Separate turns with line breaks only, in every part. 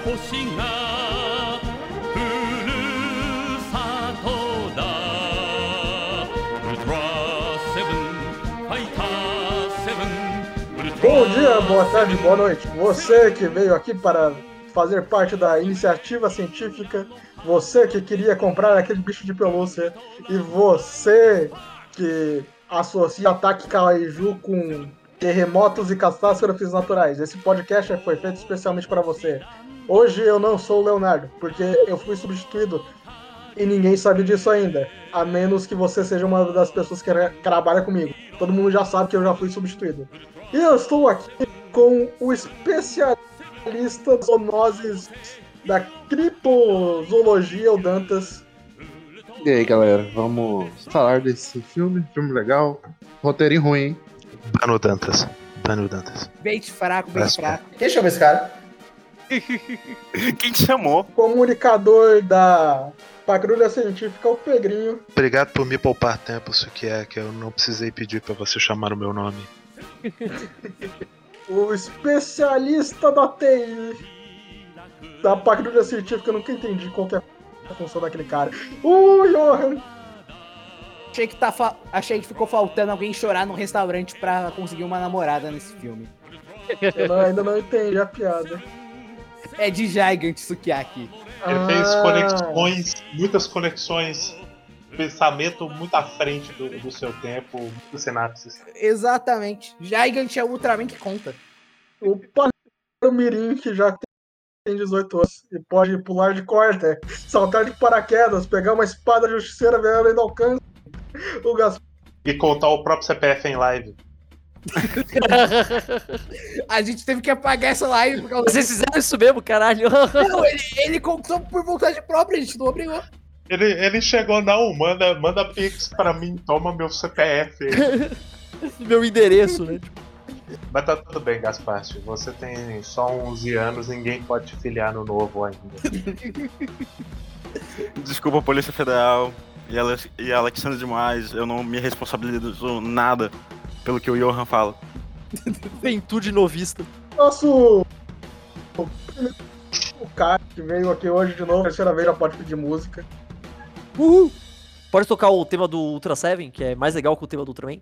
星がふるさとだウルトラセブンファイターセブンウルトラ
Bom dia, boa tarde, boa noite. Você que veio aqui para fazer parte da iniciativa científica, você que queria comprar aquele bicho de pelúcia e você que associa ataque kaiju com terremotos e catástrofes naturais. Esse podcast foi feito especialmente para você. Hoje eu não sou o Leonardo, porque eu fui substituído e ninguém sabe disso ainda, a menos que você seja uma das pessoas que trabalha comigo. Todo mundo já sabe que eu já fui substituído. E eu estou aqui com o especialista das zoonoses da criptozoologia, o Dantas.
E aí, galera, vamos falar desse filme, filme legal, roteirinho ruim, hein?
Bano Dantas. Bano Dantas.
Bait fraco, bait fraco.
Quem chama esse cara?
Quem te chamou?
Comunicador da Patrulha Científica, o Pedrinho.
Obrigado por me poupar tempo, isso que é que eu não precisei pedir pra você chamar o meu nome.
O especialista da TI da Patrulha Científica, eu nunca entendi qual que é a função daquele cara. O Johan.
Achei que, tá fa- Achei que ficou faltando alguém chorar num restaurante pra conseguir uma namorada nesse filme.
Eu não- ainda não entendi a piada.
É de Gigant Sukiyaki.
Ele fez
Ah,
conexões, muitas conexões, pensamento muito à frente do, do seu tempo, muitas sinapses.
Exatamente. Gigant é o Ultraman que conta.
O Patrulha Mirim, que já tem 18 anos e pode pular de corda, saltar de paraquedas, pegar uma espada justiceira, ver além do alcance. O Gaspar.
E contar o próprio CPF em live.
A gente teve que apagar essa live por causa
Vocês fizeram isso mesmo, caralho.
Não, ele, ele contou por vontade própria, a gente não obrigou.
Ele, ele chegou, não, manda, manda pix pra mim, toma meu CPF.
Meu endereço, né?
Mas tá tudo bem, Gaspar. Você tem só 11 anos, ninguém pode te filiar no novo ainda.
Desculpa, Polícia Federal e, Alex, e Alexandre demais, eu não me responsabilizo nada pelo que o Johan fala.
Juventude novista.
Nosso. O cara que veio aqui hoje de novo, terceira vez já pode pedir música.
Uhul. Pode tocar o tema do Ultra Seven, que é mais legal que o tema do Ultraman?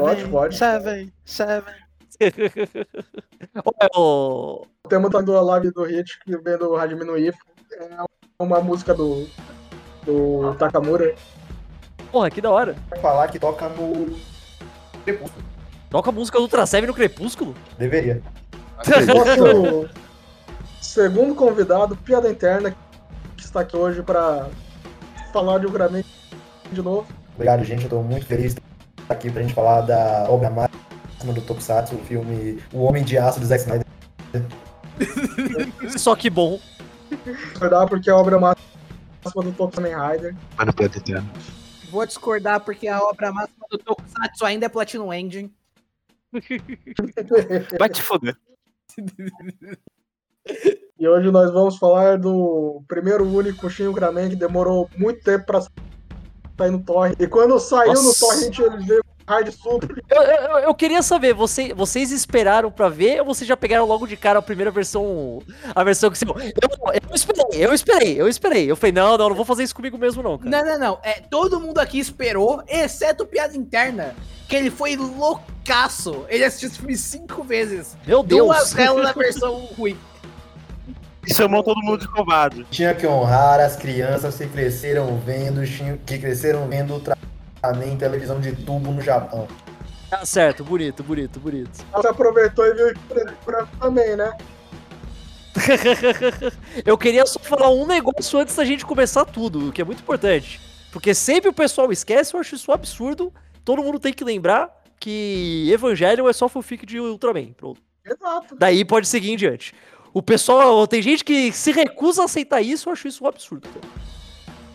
Pode, pode.
Seven, Seven.
O...
O tema tá do live do Hit, que vem do Hajime no Ifo. É uma música do. do Takamura.
Porra, que da hora.
falar que toca no Crepúsculo.
Toca a música do Ultra Seven no Crepúsculo?
Deveria.
Nosso segundo convidado, piada interna, que está aqui hoje para falar de Ultraman de novo.
Obrigado, gente. Eu tô muito feliz de estar aqui pra gente falar da obra máxima do Tokusatsu, o filme O Homem de Aço do Zack Snyder.
Só que bom.
Recordar porque é a obra máxima do Top Kamen Rider.
Vou discordar porque a obra máxima do Tokusatsu ainda é Platinum Engine.
Vai te foder.
E hoje nós vamos falar do primeiro único Shin Ultraman que demorou muito tempo pra sair no torrent. E quando saiu no
Nossa.
torrent, ele veio com hard super.
Eu, eu, eu queria saber, você, vocês esperaram pra ver ou vocês já pegaram logo de cara a primeira versão? A versão que você. Eu, eu esperei, eu esperei, eu esperei. Eu falei, não, não, não vou fazer isso comigo mesmo, não, cara.
Não, não, não. É, todo mundo aqui esperou, exceto o Piada Interna, que ele foi loucaço. Ele assistiu esse filme cinco vezes.
Meu Deus.
Duas delas na versão ruim.
E chamou todo mundo de covarde.
Tinha que honrar as crianças que cresceram vendo, que cresceram vendo Ultraman em televisão de tubo no Japão.
Tá certo, bonito, bonito, bonito.
Você aproveitou e viu pra também, né?
eu queria só falar um negócio antes da gente começar tudo, o que é muito importante. Porque sempre o pessoal esquece, eu acho isso um absurdo. Todo mundo tem que lembrar que Evangelion é só fanfic de Ultraman. Pronto.
Exato.
Daí pode seguir em diante. O pessoal, tem gente que se recusa a aceitar isso, eu acho isso um absurdo. cara.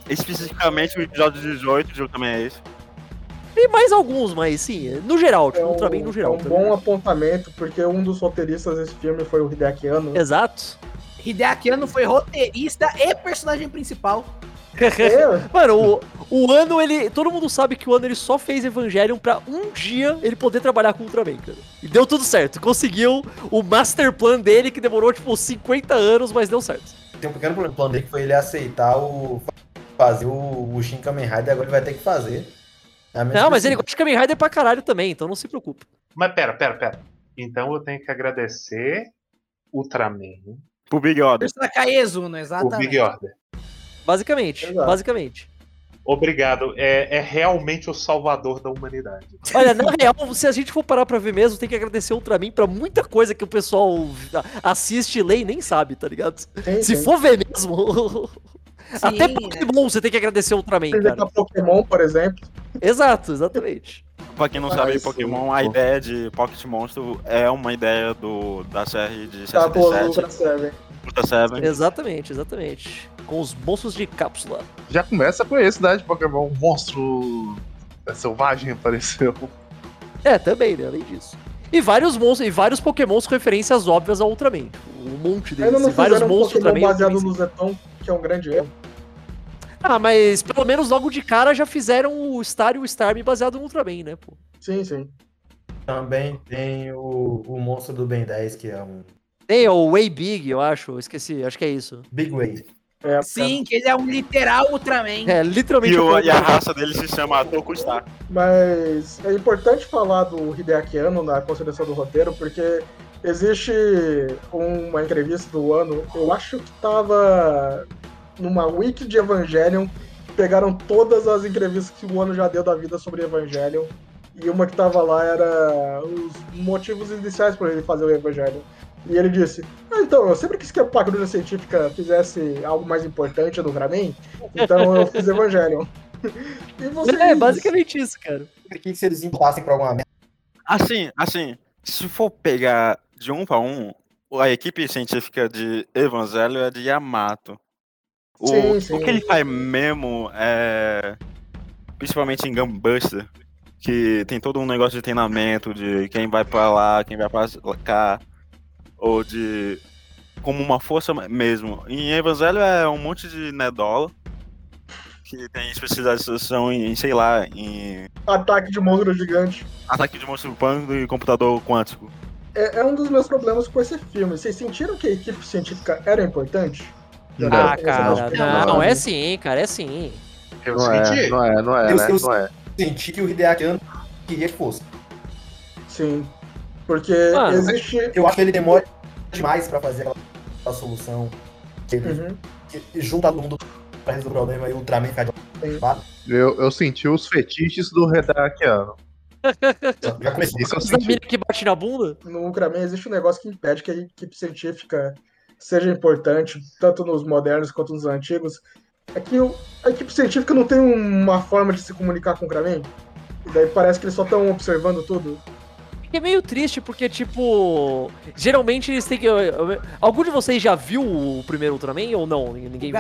Especificamente o episódio 18 de Ultraman é esse.
Tem mais alguns, mas sim, no geral, tipo,
É um,
Ultraman no
é
geral.
um
tá
bom apontamento, porque um dos roteiristas desse filme foi o Hideaki Anno.
Exato.
Hideaki Anno foi roteirista e personagem principal.
Mano, o, O ano, ele. Todo mundo sabe que o ano ele só fez Evangelion pra um dia ele poder trabalhar com o Ultraman, cara. E deu tudo certo. Conseguiu o master plan dele, que demorou, tipo, 50 anos, mas deu certo.
Tem um pequeno problema. O plano dele que foi ele aceitar o. fazer o, o Shin Kamen Rider, agora ele vai ter que fazer. É
Não, mas ele gosta de Kamen Rider pra caralho também, então não se preocupe.
Mas pera, pera, pera. Então eu tenho que agradecer Ultraman,
Pro Big Order.
Ursa Kaezuno,
o Big. Order.
Basicamente,
Exato.
basicamente.
Obrigado. É, é realmente o salvador da humanidade.
Olha, na real, se a gente for parar pra ver mesmo, tem que agradecer o Ultraman pra muita coisa que o pessoal assiste, lê e nem sabe, tá ligado?
Tem,
Se
tem.
for ver mesmo. Até
Sim,
Pokémon você tem que agradecer o Ultraman, cara.
pra Pokémon, por exemplo.
Exato, exatamente.
Pra quem não
Mas,
sabe, Pokémon, a ideia de Pocket Monstro é uma ideia do, da série de
Tá, pô, Ultra
67,
Seven.
Exatamente, exatamente. Com os monstros de cápsula.
Já começa com esse, né? De Pokémon. Um monstro selvagem apareceu.
É, também, né? Além disso. E vários monstros, e vários Pokémons com referências óbvias ao Ultraman. Um monte deles.
Ainda não
E vários
um
monstros
Pokémon
Ultraman.
baseado no Zeton, que é um grande erro.
Ah, mas pelo menos logo de cara já fizeram o Star e o Starmie baseado no Ultraman, né, pô?
Sim, sim.
Também tem o, o monstro do Ben 10, que é um
Tem o Way Big, eu acho. eu Esqueci, acho que é isso.
Big Way.
É,
Sim, que ele é um literal Ultraman.
É, literalmente.
E, o- e a raça dele se chama Tokustar.
Mas é importante falar do Hideaki Anno na construção do roteiro, porque existe uma entrevista do ano, eu acho que tava numa wiki de Evangelion, pegaram todas as entrevistas que o ano já deu da vida sobre Evangelion, e uma que tava lá era os motivos iniciais para ele fazer o Evangelion. E ele disse: ah, então, eu sempre quis que a patrulha científica fizesse algo mais importante no Ultraman, então eu fiz Evangelion. e vocês...
É, basicamente isso, cara.
Por que se eles empurrassem pra alguma merda?
Assim, assim, se for pegar de um pra um, a equipe científica de Evangelho é de Yamato. O,
Sim, sim.
o que ele faz mesmo é. Principalmente em Gunbuster, que tem todo um negócio de treinamento de quem vai pra lá, quem vai pra cá, ou de. como uma força mesmo. Em Evangelho é um monte de Nedola, que tem especialização em, sei lá, em
Ataque de monstro gigante.
ataque de monstro pânico e computador quântico.
É, é um dos meus problemas com esse filme. Vocês sentiram que a equipe científica era importante? Já
Ah, cara,
essa
não,
noção?
é sim, cara, é sim.
Eu
Não é,
senti.
não é, não é,
Eu-
né?
eu-
Não é.
Senti que o Hideaki queria que fosse.
Sim. Porque
Mano,
existe.
Eu acho que ele demora demais pra fazer aquela, aquela solução. Que ele
Uhum.
que junta todo mundo pra resolver o problema e o Ultraman faz
Sim.
Eu, eu senti os fetiches do Redakiano.
Já comecei.
Isso senti.
mina que bate na bunda?
No Ultraman existe um negócio que impede que a equipe científica seja importante, tanto nos modernos quanto nos antigos. É que o- a equipe científica não tem uma forma de se comunicar com o Ultraman. E daí parece que eles só estão observando tudo.
É meio triste, porque, tipo. Geralmente eles têm que. Algum de vocês já viu o primeiro Ultraman ou não? Ninguém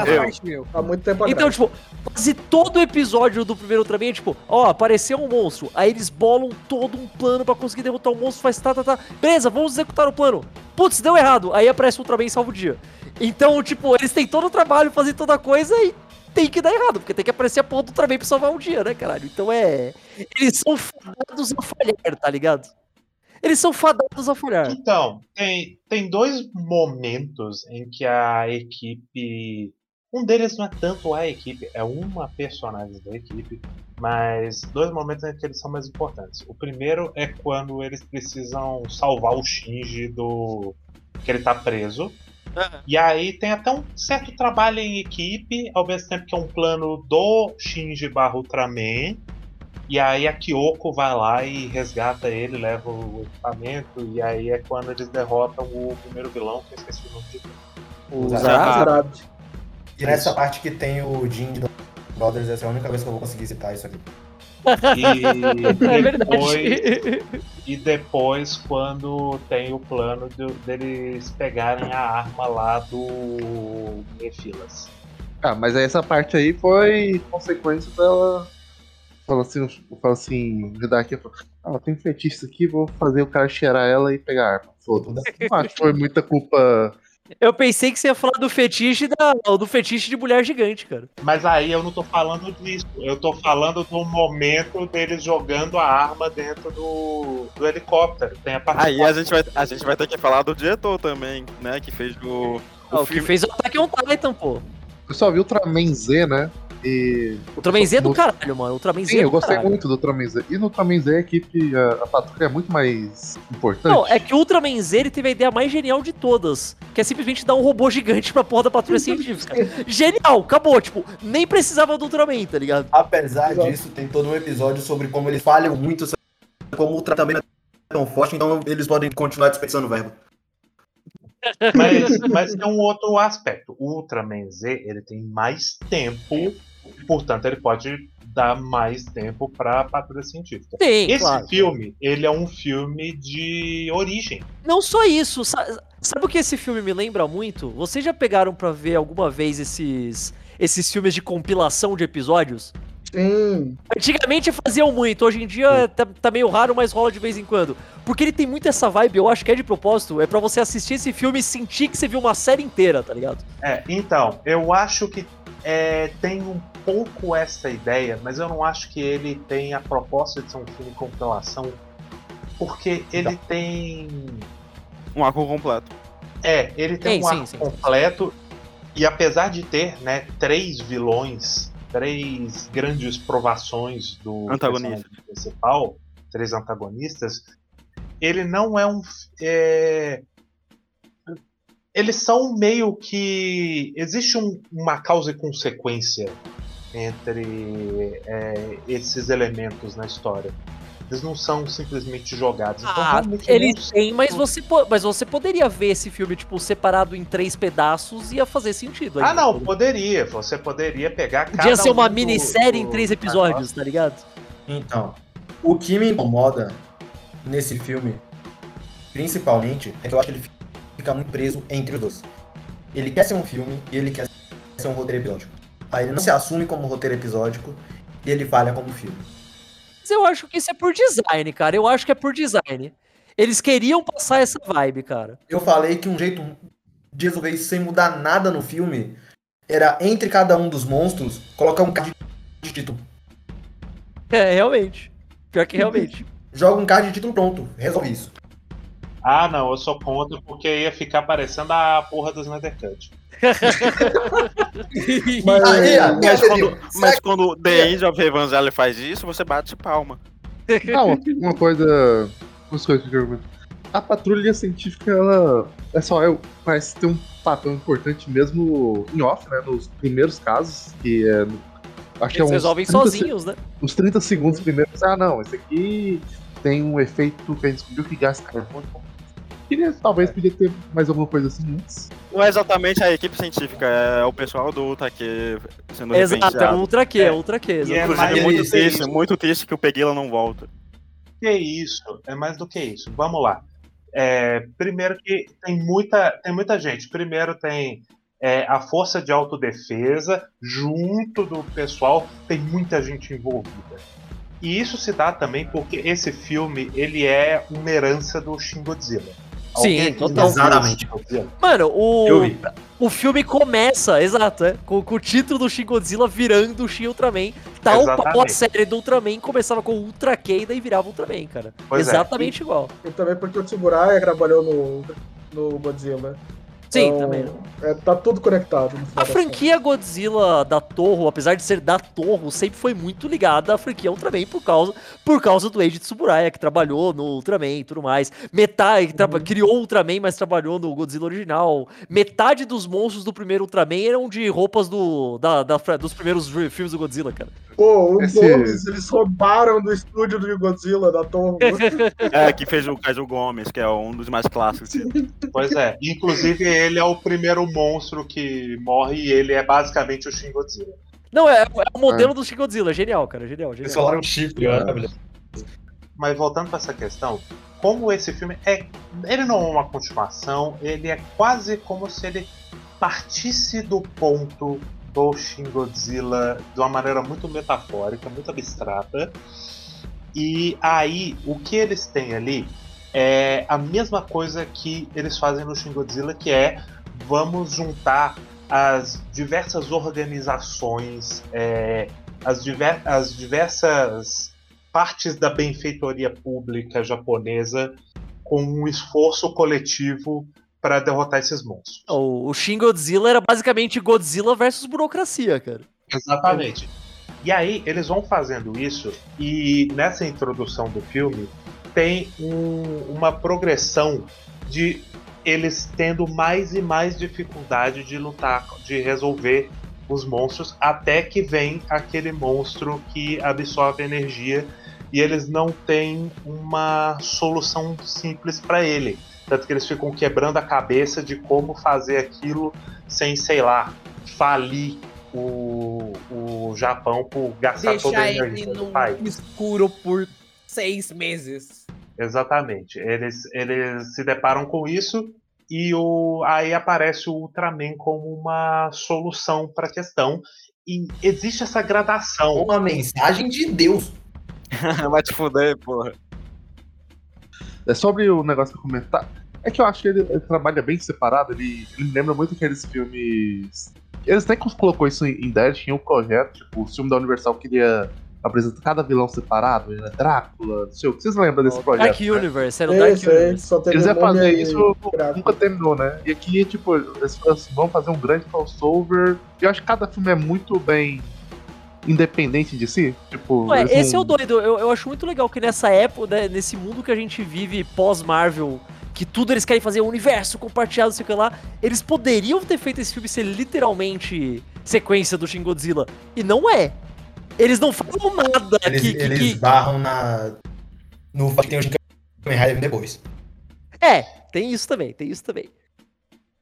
viu?
Há muito tempo
Então,
atrás.
tipo, quase todo episódio do primeiro Ultraman é tipo, ó, apareceu um monstro. Aí eles bolam todo um plano pra conseguir derrotar o monstro, faz tá, tá, tá. Beleza, vamos executar o plano. Putz, deu errado. Aí aparece o Ultraman e salva o dia. Então, tipo, eles têm todo o trabalho, fazer toda a coisa e tem que dar errado, porque tem que aparecer a porra do Ultraman pra salvar o dia, né, caralho? Então é. Eles são fadados a falhar, tá ligado? Eles são fadados a falhar.
Então, tem, tem dois momentos em que a equipe. Um deles não é tanto a equipe, é uma personagem da equipe, mas dois momentos em que eles são mais importantes. O primeiro é quando eles precisam salvar o Shinji do. que ele tá preso. E aí tem até um certo trabalho em equipe, ao mesmo tempo que é um plano do Shinji barra Ultraman. E aí a Kyoko vai lá e resgata ele, leva o equipamento, e aí é quando eles derrotam o primeiro vilão, que eu esqueci o nome dele.
O
Zarab. E nessa parte que tem o Jin de Brothers, essa é a única vez que eu vou conseguir citar isso aqui.
E
É
depois,
verdade.
e depois quando tem o plano do- deles pegarem a arma lá do Nephilas.
Ah, mas aí essa parte aí foi consequência dela. Fala assim, fala assim, Redaki falou, ah, tem fetiche aqui, vou fazer o cara cheirar ela e pegar a arma. Foda-se. Não acho que foi muita culpa
Eu pensei que você ia falar do fetiche da, do fetiche de mulher gigante, cara.
Mas aí eu não tô falando disso. Eu tô falando do momento deles jogando a arma dentro do, do helicóptero. Tem a parte
Aí a gente, vai, a gente vai ter que falar do diretor também, né? Que fez o.
Ah, o que fez o Attack on Titan, pô.
Eu só vi Ultraman Z, né? E.
Ultraman Z é do
No-
caralho, mano. Ultraman Z
Sim,
é
eu gostei
caralho.
muito do Ultraman Z. E no Ultraman Z a equipe, a, a patrulha é muito mais importante.
Não, é que o Ultraman Z ele teve a ideia mais genial de todas, que é simplesmente dar um robô gigante pra porra da patrulha científica. Genial, acabou, tipo, nem precisava do Ultraman, tá ligado?
Apesar
Exato.
disso, tem todo um episódio sobre como eles falham muito, como o tratamento é tão forte, então eles podem continuar dispensando verbo.
Mas, mas tem um outro aspecto. O Ultraman Z ele tem mais tempo, portanto ele pode dar mais tempo pra patrulha científica.
Tem,
Esse
claro.
filme, ele é um filme de origem.
Não só isso, sa- sabe o que esse filme me lembra muito? Vocês já pegaram pra ver alguma vez esses esses filmes de compilação de episódios?
Sim.
Antigamente faziam muito, hoje em dia tá, tá meio raro, mas rola de vez em quando. Porque ele tem muito essa vibe, eu acho que é de propósito, é pra você assistir esse filme e sentir que você viu uma série inteira, tá ligado?
É, então, eu acho que é, tem um pouco essa ideia, mas eu não acho que ele tem a proposta de ser um filme de compilação, porque ele tem
Um arco completo.
É, ele tem
Sim,
um
sim,
arco
sim, sim.
completo. E apesar de ter, né, três vilões, três grandes provações do
Antagonista.
principal, três antagonistas, ele não é um. é, Eles são meio que. Existe um- uma causa e consequência entre é, esses elementos na história. Eles não são simplesmente jogados. Então,
Ah,
realmente
ele
não
tem, mas você, mas você poderia ver esse filme, tipo, separado em três pedaços e ia fazer sentido.
Ah, não,
entendeu?
poderia. Você poderia pegar cada
Podia ser uma
um do-
minissérie em
do-
três episódios, tá ligado?
Então, o que me incomoda nesse filme, principalmente, é que eu acho que ele fica muito preso entre os dois. Ele quer ser um filme e ele quer ser um roteiro episódico. Aí ele não se assume como roteiro episódico e ele falha como filme.
Mas eu acho que isso é por design, cara. Eu acho que é por design. Eles queriam passar essa vibe, cara.
Eu falei que um jeito de resolver isso sem mudar nada no filme era entre cada um dos monstros colocar um card de título.
É, realmente. Pior que realmente.
Joga um card de título pronto, resolve isso.
Ah, não, eu sou contra porque ia ficar parecendo a porra do Snyder Cut.
Mas,
Aí,
Mas quando, mas quando The End of Evangelho faz isso, você bate palma.
Não, uma coisa. Umas coisas que eu pergunto. A patrulha científica, ela. É só, eu, parece ter um papel importante mesmo em off, né? Nos primeiros casos, que é. no- Acho que é
Eles
uns
resolvem
30 se-
sozinhos, né?
Uns 30 segundos primeiros. Ah, não, esse aqui tem um efeito que a gente descobriu que gasta carbono. Queria, talvez, podia ter mais alguma coisa assim antes.
Não é exatamente a equipe científica, é o pessoal do Utaque sendo
Exato, é. Ultra Q, é Ultra Q.
É.
Inclusive,
mais
é muito triste, muito triste que o Peguila não volta.
Que isso? É mais do que isso. Vamos lá. É, primeiro que tem muita, tem muita gente. Primeiro tem é, a força de autodefesa, junto do pessoal, tem muita gente envolvida. E isso se dá também porque esse filme ele é uma herança do Shin Godzilla.
Sim,
Alguém aqui
total.
já viu
Exatamente.
Mano, o, o filme começa, exato, é, com, com o título do Shin Godzilla virando o Shin Ultraman. Tal qual a série do Ultraman começava com Ultra Q e daí virava Ultraman, cara.
Pois é.
Exatamente igual.
E também porque o Tsuburaya trabalhou no, no Godzilla.
Sim,
Então,
também.
É, tá tudo conectado. no final
A franquia Godzilla da Torre, apesar de ser da Torre, sempre foi muito ligada à franquia Ultraman por causa, por causa do Eiji Tsuburaya, que trabalhou no Ultraman e tudo mais. Metade, que traba- criou o Ultraman, mas trabalhou no Godzilla original. Metade dos monstros do primeiro Ultraman eram de roupas do, da, da dos primeiros filmes do Godzilla, cara.
Pô, os
Esse-
Gomes, eles roubaram do estúdio do Godzilla, da Torre.
É, que fez o Kaiju Gomes, que é um dos mais clássicos.
Pois é. Inclusive, ele é o primeiro monstro que morre e ele é basicamente o Shin Godzilla.
Não, é, é o modelo do Shin Godzilla, genial, cara, genial,
Eles
genial.
falaram chifre, olha.
Mas voltando para essa questão, como esse filme é. Ele não é uma continuação, ele é quase como se ele partisse do ponto do Shin Godzilla de uma maneira muito metafórica, muito abstrata. E aí, o que eles têm ali é a mesma coisa que eles fazem no Shin Godzilla, que é vamos juntar as diversas organizações, é, as, diver- as diversas partes da benfeitoria pública japonesa com um esforço coletivo para derrotar esses monstros.
O, o Shin Godzilla era basicamente Godzilla versus burocracia, cara.
Exatamente. E aí eles vão fazendo isso e nessa introdução do filme tem um- uma progressão de eles tendo mais e mais dificuldade de lutar, de resolver os monstros, até que vem aquele monstro que absorve energia e eles não têm uma solução simples para ele. Tanto que eles ficam quebrando a cabeça de como fazer aquilo sem, sei lá, falir o, o Japão por gastar toda a
Deixar
energia
ele
do
no
país.
escuro por seis meses.
Exatamente. Eles, eles se deparam com isso e o, aí aparece o Ultraman como uma solução para a questão. E existe essa gradação.
Uma mensagem de Deus.
Vai te fuder, porra.
É sobre o negócio que eu comentar. É que eu acho que ele, ele trabalha bem separado. Ele, ele lembra muito aqueles filmes. Eles até colocou isso em, em Dead, tinha um projeto, tipo, o filme da Universal queria apresentar cada vilão separado, né? Drácula, não sei o que. Vocês lembram desse projeto?
Dark
né?
Universe, era o Dark Universe.
só
Eles iam fazer
e
isso,
gráfico.
nunca terminou, né? E aqui, tipo, eles vão fazer um grande crossover. Eu acho que cada filme é muito bem independente de si. Tipo,
Ué, esse é o doido. Eu, eu acho muito legal que nessa época, né, nesse mundo que a gente vive pós-Marvel, que tudo eles querem fazer um universo compartilhado, não sei o que lá, eles poderiam ter feito esse filme ser literalmente sequência do Shin Godzilla. E não é. Eles não falam nada
Eles,
que, que-
eles
que-
barram na. No que tem o Kamen Rider depois.
É, tem isso também, tem isso também.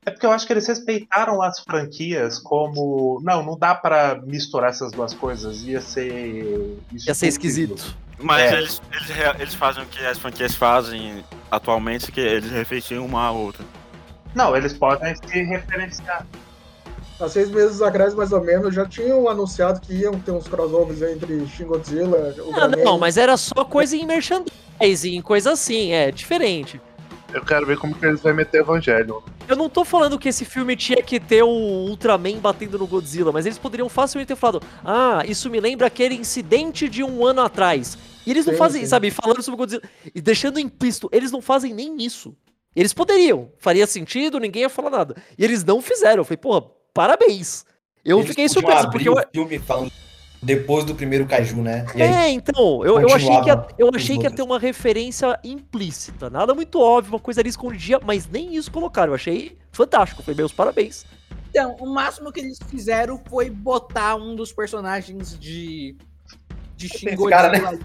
É porque eu acho que eles respeitaram as franquias como. Não, não dá pra misturar essas duas coisas. Ia ser.
Ia ser esquisito.
Mas
É.
eles, eles, eles fazem o que as franquias fazem atualmente, que eles refletiam uma a outra.
Não, eles podem se referenciar.
Há seis meses atrás, mais ou menos, já tinham anunciado que iam ter uns crossovers entre Shin Godzilla, o
Ah, não, mas era só coisa em merchandising, coisa assim, é diferente.
Eu quero ver como que eles vão meter Evangelho.
Eu não tô falando que esse filme tinha que ter o Ultraman batendo no Godzilla, mas eles poderiam facilmente ter falado: Ah, isso me lembra aquele incidente de um ano atrás. E eles não
Sim,
fazem,
sim.
sabe, falando sobre o Godzilla e deixando implícito, eles não fazem nem isso. Eles poderiam, faria sentido, ninguém ia falar nada. E eles não fizeram. Eu falei, porra, parabéns. Eu
Eles
fiquei surpreso, porque eu,
o filme falando depois do primeiro Kaiju, né? E aí,
É, então, eu, eu achei que ia, eu achei que ia ter uma referência implícita, nada muito óbvio, uma coisa ali escondidinha, mas nem isso colocaram. Eu achei fantástico, foi meus parabéns.
Então, o máximo que eles fizeram foi botar um dos personagens de. De Shin
Esse cara, né?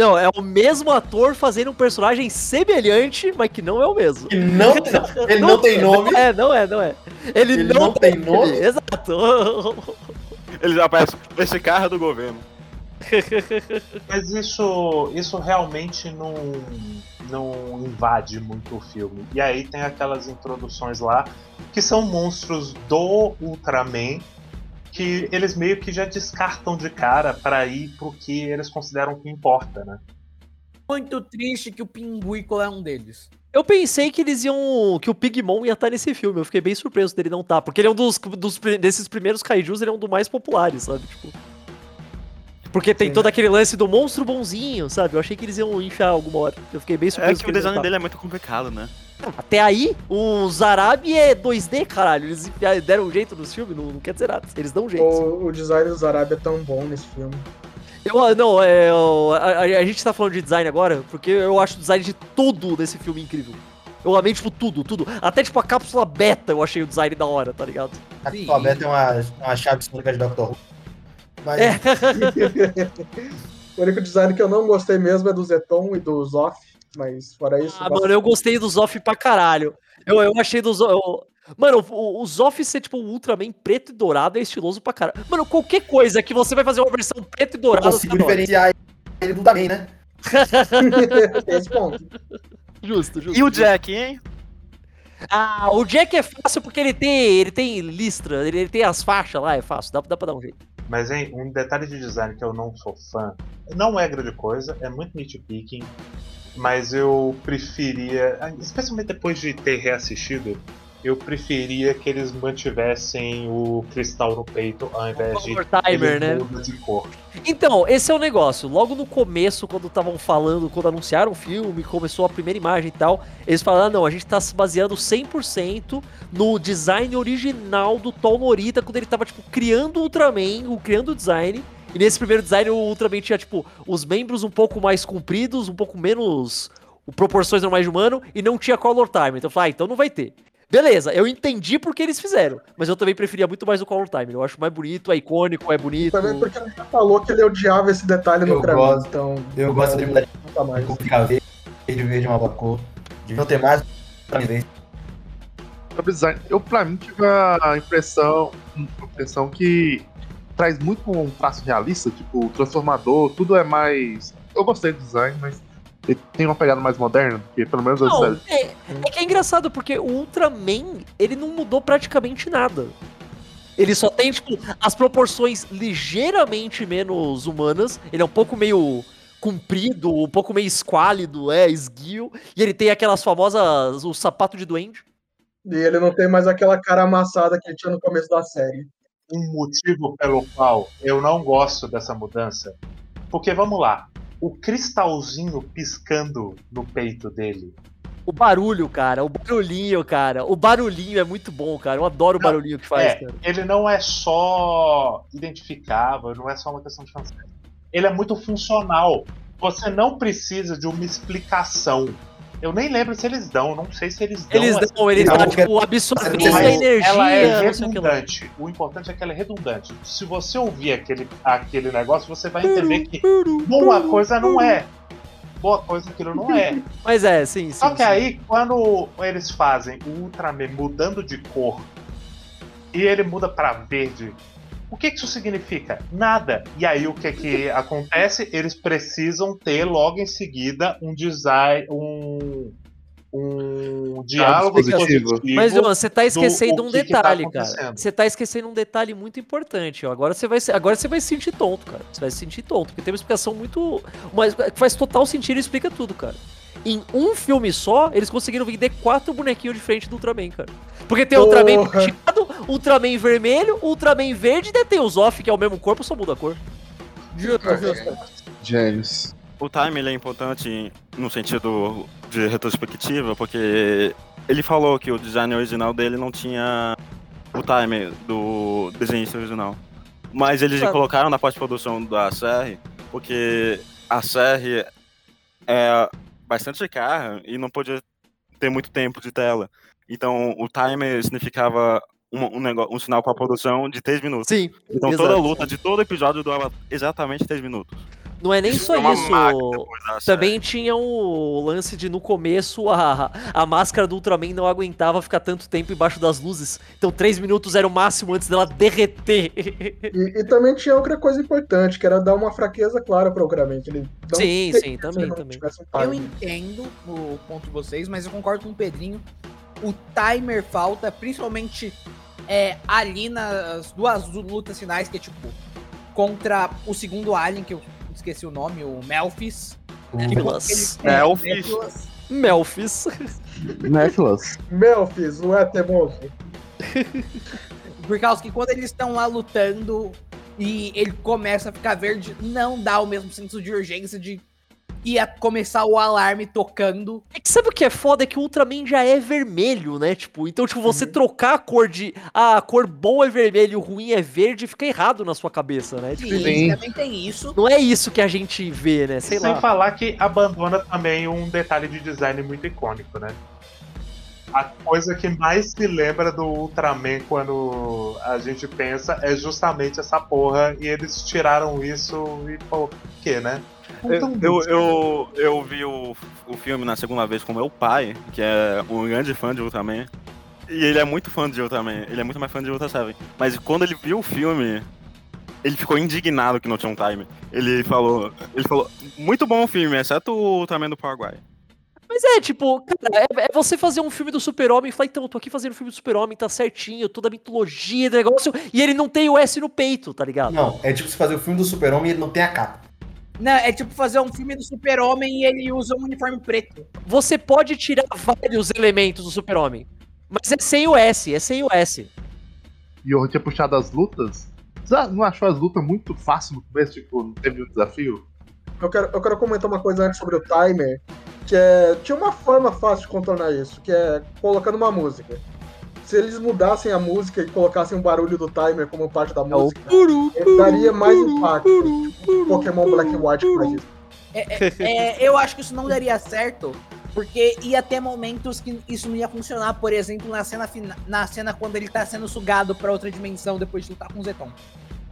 Não, é o mesmo ator fazendo um personagem semelhante, mas que não é o mesmo.
que não, ele não, tem nome.
É, não é, não é. Ele,
Ele
não,
não tem nome?
Exato.
Eles aparecem esse carro é do governo.
Mas isso, isso realmente não, não invade muito o filme. E aí tem aquelas introduções lá que são monstros do Ultraman que eles meio que já descartam de cara para ir pro que eles consideram que importa, né?
Muito triste que o Pinguico é um deles.
Eu pensei que eles iam. que o Pigmon ia estar nesse filme. Eu fiquei bem surpreso dele não estar. Porque ele é um dos, dos desses primeiros kaijus, ele é um dos mais populares, sabe? Tipo. Porque tem
Sim.
todo aquele lance do monstro bonzinho, sabe? Eu achei que eles iam enfiar alguma hora. Eu fiquei bem
É
surpreso.
que o design dele é muito complicado, né?
Até aí, o Zarabi é 2D, caralho. Eles deram um jeito nos filmes, não, não quer dizer nada. Eles dão um jeito.
O, o design dos Arábia é tão bom nesse filme.
Eu, ah, não, é, eu- a, a- a gente tá falando de design agora, porque eu acho o design de tudo desse filme incrível. Eu amei, tipo, tudo, tudo. Até, tipo, a cápsula beta eu achei o design da hora, tá ligado?
A
Sim.
Alfabeto é uma, uma chave sônica de Dr. Who. Mas
É.
O único design que eu não gostei mesmo é do Zeton e do Zoff, mas fora isso.
Ah, mano, eu gostei do Zoff pra caralho. Eu, eu achei do Zoff. Mano, o, o Zoff ser, tipo, um Ultraman preto e dourado é estiloso pra caralho. Mano, qualquer coisa que você vai fazer uma versão preto e
eu
dourado.
consigo
você adora.
diferenciar ele do também, né?
Esse ponto.
Justo, justo.
E o Jack, hein?
Ah, o Jack é fácil porque ele tem, ele tem listra, ele, ele tem as faixas lá, é fácil, dá, dá pra dar um jeito.
Mas hein, um detalhe de design que eu não sou fã, não é grande coisa, é muito nitpicking, mas eu preferia, especialmente depois de ter reassistido, eu preferia que eles mantivessem o cristal no peito ao invés de
Timer, né?
de cor.
Então, esse é o negócio. Logo no começo, quando estavam falando, quando anunciaram o filme, começou a primeira imagem e tal, eles falaram: ah, não, a gente tá se baseando 100% no design original do Tom Morita, quando ele tava, tipo, criando o Ultraman, criando o design. E nesse primeiro design, o Ultraman tinha, tipo, os membros um pouco mais compridos, um pouco menos. proporções normais de humano, e não tinha Color Time. Então eu falei, ah, então não vai ter. Beleza, eu entendi porque eles fizeram, mas eu também preferia muito mais o Color Time. Eu acho mais bonito, é icônico, é bonito.
Também porque ele já falou que ele odiava esse detalhe no
Eu
Ultraman,
gosto.
então
Eu gosto de mudar
nunca mais.
de ficar verde, verde uma boa cor. Deviam ter mais
design. Eu, pra mim, tive a impressão, a impressão que traz muito um traço realista, tipo, o transformador, tudo é mais. Eu gostei do design, mas ele tem uma pegada mais moderna, porque pelo menos
Não,
eu
é, é que é engraçado, porque o Ultraman, ele não mudou praticamente nada. Ele só tem, tipo, as proporções ligeiramente menos humanas. Ele é um pouco meio comprido, um pouco meio esquálido, é, esguio. E ele tem aquelas famosas, o sapato de duende.
E ele não tem mais aquela cara amassada que ele tinha no começo da série.
Um motivo pelo qual eu não gosto dessa mudança. Porque vamos lá, o cristalzinho piscando no peito dele.
O barulho, cara, o barulhinho, cara. O barulhinho é muito bom, cara. Eu adoro o
Não,
barulhinho que faz,
é, ele não é só identificável, não é só uma questão de fanservice. Ele é muito funcional. Você não precisa de uma explicação. Eu nem lembro se eles dão, não sei se eles dão.
Eles
essa
dão, eles
Não,
dão, tipo, absorvência
Mas
da energia.
ela é redundante. O importante é que ela é redundante. Se você ouvir aquele, aquele negócio, você vai entender que boa coisa não é. Boa coisa aquilo não é.
Mas é, sim, sim.
Só que
sim.
aí, quando eles fazem o Ultraman mudando de cor e ele muda pra verde, o que isso significa? Nada. E aí o que que acontece? Eles precisam ter logo em seguida um design, um um diálogo
dispositivo.
positivo.
Mas, João, você tá
do
esquecendo
o
um
que que tá
detalhe, cara.
acontecendo.
Você tá esquecendo um detalhe muito importante, ó. Agora você vai, se- agora você vai se sentir tonto, cara. Você vai se sentir tonto, porque tem uma explicação muito. Mas que faz total sentido e explica tudo, cara. Em um filme só, eles conseguiram vender quatro bonequinhos de frente do Ultraman, cara. Porque tem o Ultraman prateado, Ultraman vermelho, Ultraman verde e tem os off, que é o mesmo corpo, só muda a cor.
Justo, justo.
Gênios.
O time ele é importante no sentido de retrospectiva, porque ele falou que o design original dele não tinha o time do desenhista original. Mas eles
Claro.
colocaram na pós-produção da série, porque a série é bastante cara e não podia ter muito tempo de tela. Então o timer significava um, um, negócio, um sinal para a produção de 3 minutos.
Sim.
Então
exato.
toda a luta de todo episódio durava exatamente 3 minutos.
Não é nem
Isso
só isso.
da série.
Também tinha o lance de no começo a, a máscara do Ultraman não aguentava ficar tanto tempo embaixo das luzes. Então três minutos era o máximo antes dela derreter.
E, e também tinha outra coisa importante, que era dar uma fraqueza clara pro Ultraman. Que ele não
Sim, sim, também, também.
um
Eu entendo o ponto de vocês, mas eu concordo com o Pedrinho. O timer falta, principalmente é, ali nas duas lutas finais, que é tipo contra o segundo Alien, que eu esqueci o nome, o Melfis.
Melfis.
Ele- é,
Melfis.
Melfis.
Melfis.
Necklace.
Melfis, o Etemoso.
Por causa que quando eles estão lá lutando e ele começa a ficar verde, não dá o mesmo senso de urgência de ia começar o alarme tocando.
É que sabe o que é foda? É que o Ultraman já é vermelho, né? Tipo, então, tipo, você trocar a cor de. Ah, a cor boa é vermelho, o ruim é verde, fica errado na sua cabeça, né? Tipo,
Sim, também tem isso.
não é isso que a gente vê, né? Sei
Sem
lá.
falar que abandona também um detalhe de design muito icônico, né? A coisa que mais se lembra do Ultraman quando a gente pensa é justamente essa porra. E eles tiraram isso e, pô, por quê, né?
Eu,
tão
eu, eu, eu vi o, o filme na segunda vez com meu pai, que é um grande fã de Ultraman. E ele é muito fã de Ultraman, ele é muito mais fã de Ultra Seven. Mas quando ele viu o filme, ele ficou indignado que não tinha um time. Ele falou, ele falou, muito bom o filme, exceto o Ultraman do Paraguai.
Mas é, tipo, cara, é, é você fazer um filme do Super-Homem e falar, então, eu tô aqui fazendo um filme do Super-Homem, tá certinho, toda a mitologia do negócio, e ele não tem o S no peito, tá ligado?
Não, é tipo você fazer o filme do Super-Homem e ele não tem a capa.
Não, é tipo fazer um filme do super-homem e ele usa um uniforme preto.
Você pode tirar vários elementos do Super-Homem. Mas é sem o S, é sem o S.
E eu tinha puxado as lutas. Você não achou as lutas muito fácil no começo? Tipo, não teve um desafio?
Eu quero, eu quero comentar uma coisa antes sobre o timer, que é. Tinha uma forma fácil de contornar isso, que é colocando uma música. Se eles mudassem a música e colocassem um barulho do timer como parte da
É
música, daria mais impacto. Tipo, Pokémon Black and White que faz isso.
É, eu acho que isso não daria certo, porque ia ter momentos que isso não ia funcionar. Por exemplo, na cena, fina- na cena quando ele tá sendo sugado pra outra dimensão depois de lutar com o Zeton.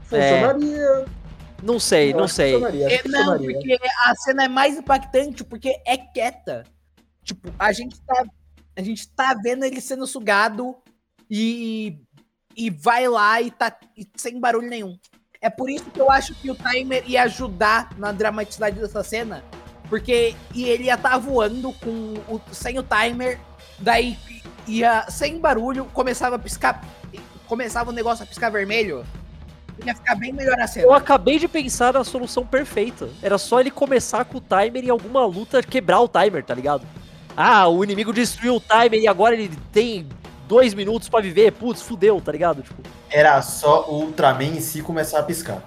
Funcionaria.
Não sei,
eu
não sei.
Funcionaria,
É, não, porque a cena é mais impactante porque é quieta. Tipo, a gente tá, a gente tá vendo ele sendo sugado e, e vai lá e tá e sem barulho nenhum. É por isso que eu acho que o timer ia ajudar na dramaticidade dessa cena, porque e ele ia estar voando com o, sem o timer, daí ia sem barulho, começava a piscar, começava o negócio a piscar vermelho. Ia ficar bem melhor a cena.
Eu acabei de pensar na solução perfeita. Era só ele começar com o timer e alguma luta quebrar o timer, tá ligado? Ah, o inimigo destruiu o timer e agora ele tem dois minutos pra viver. Putz, fudeu, tá ligado? Tipo,
Era só o Ultraman em si começar a piscar.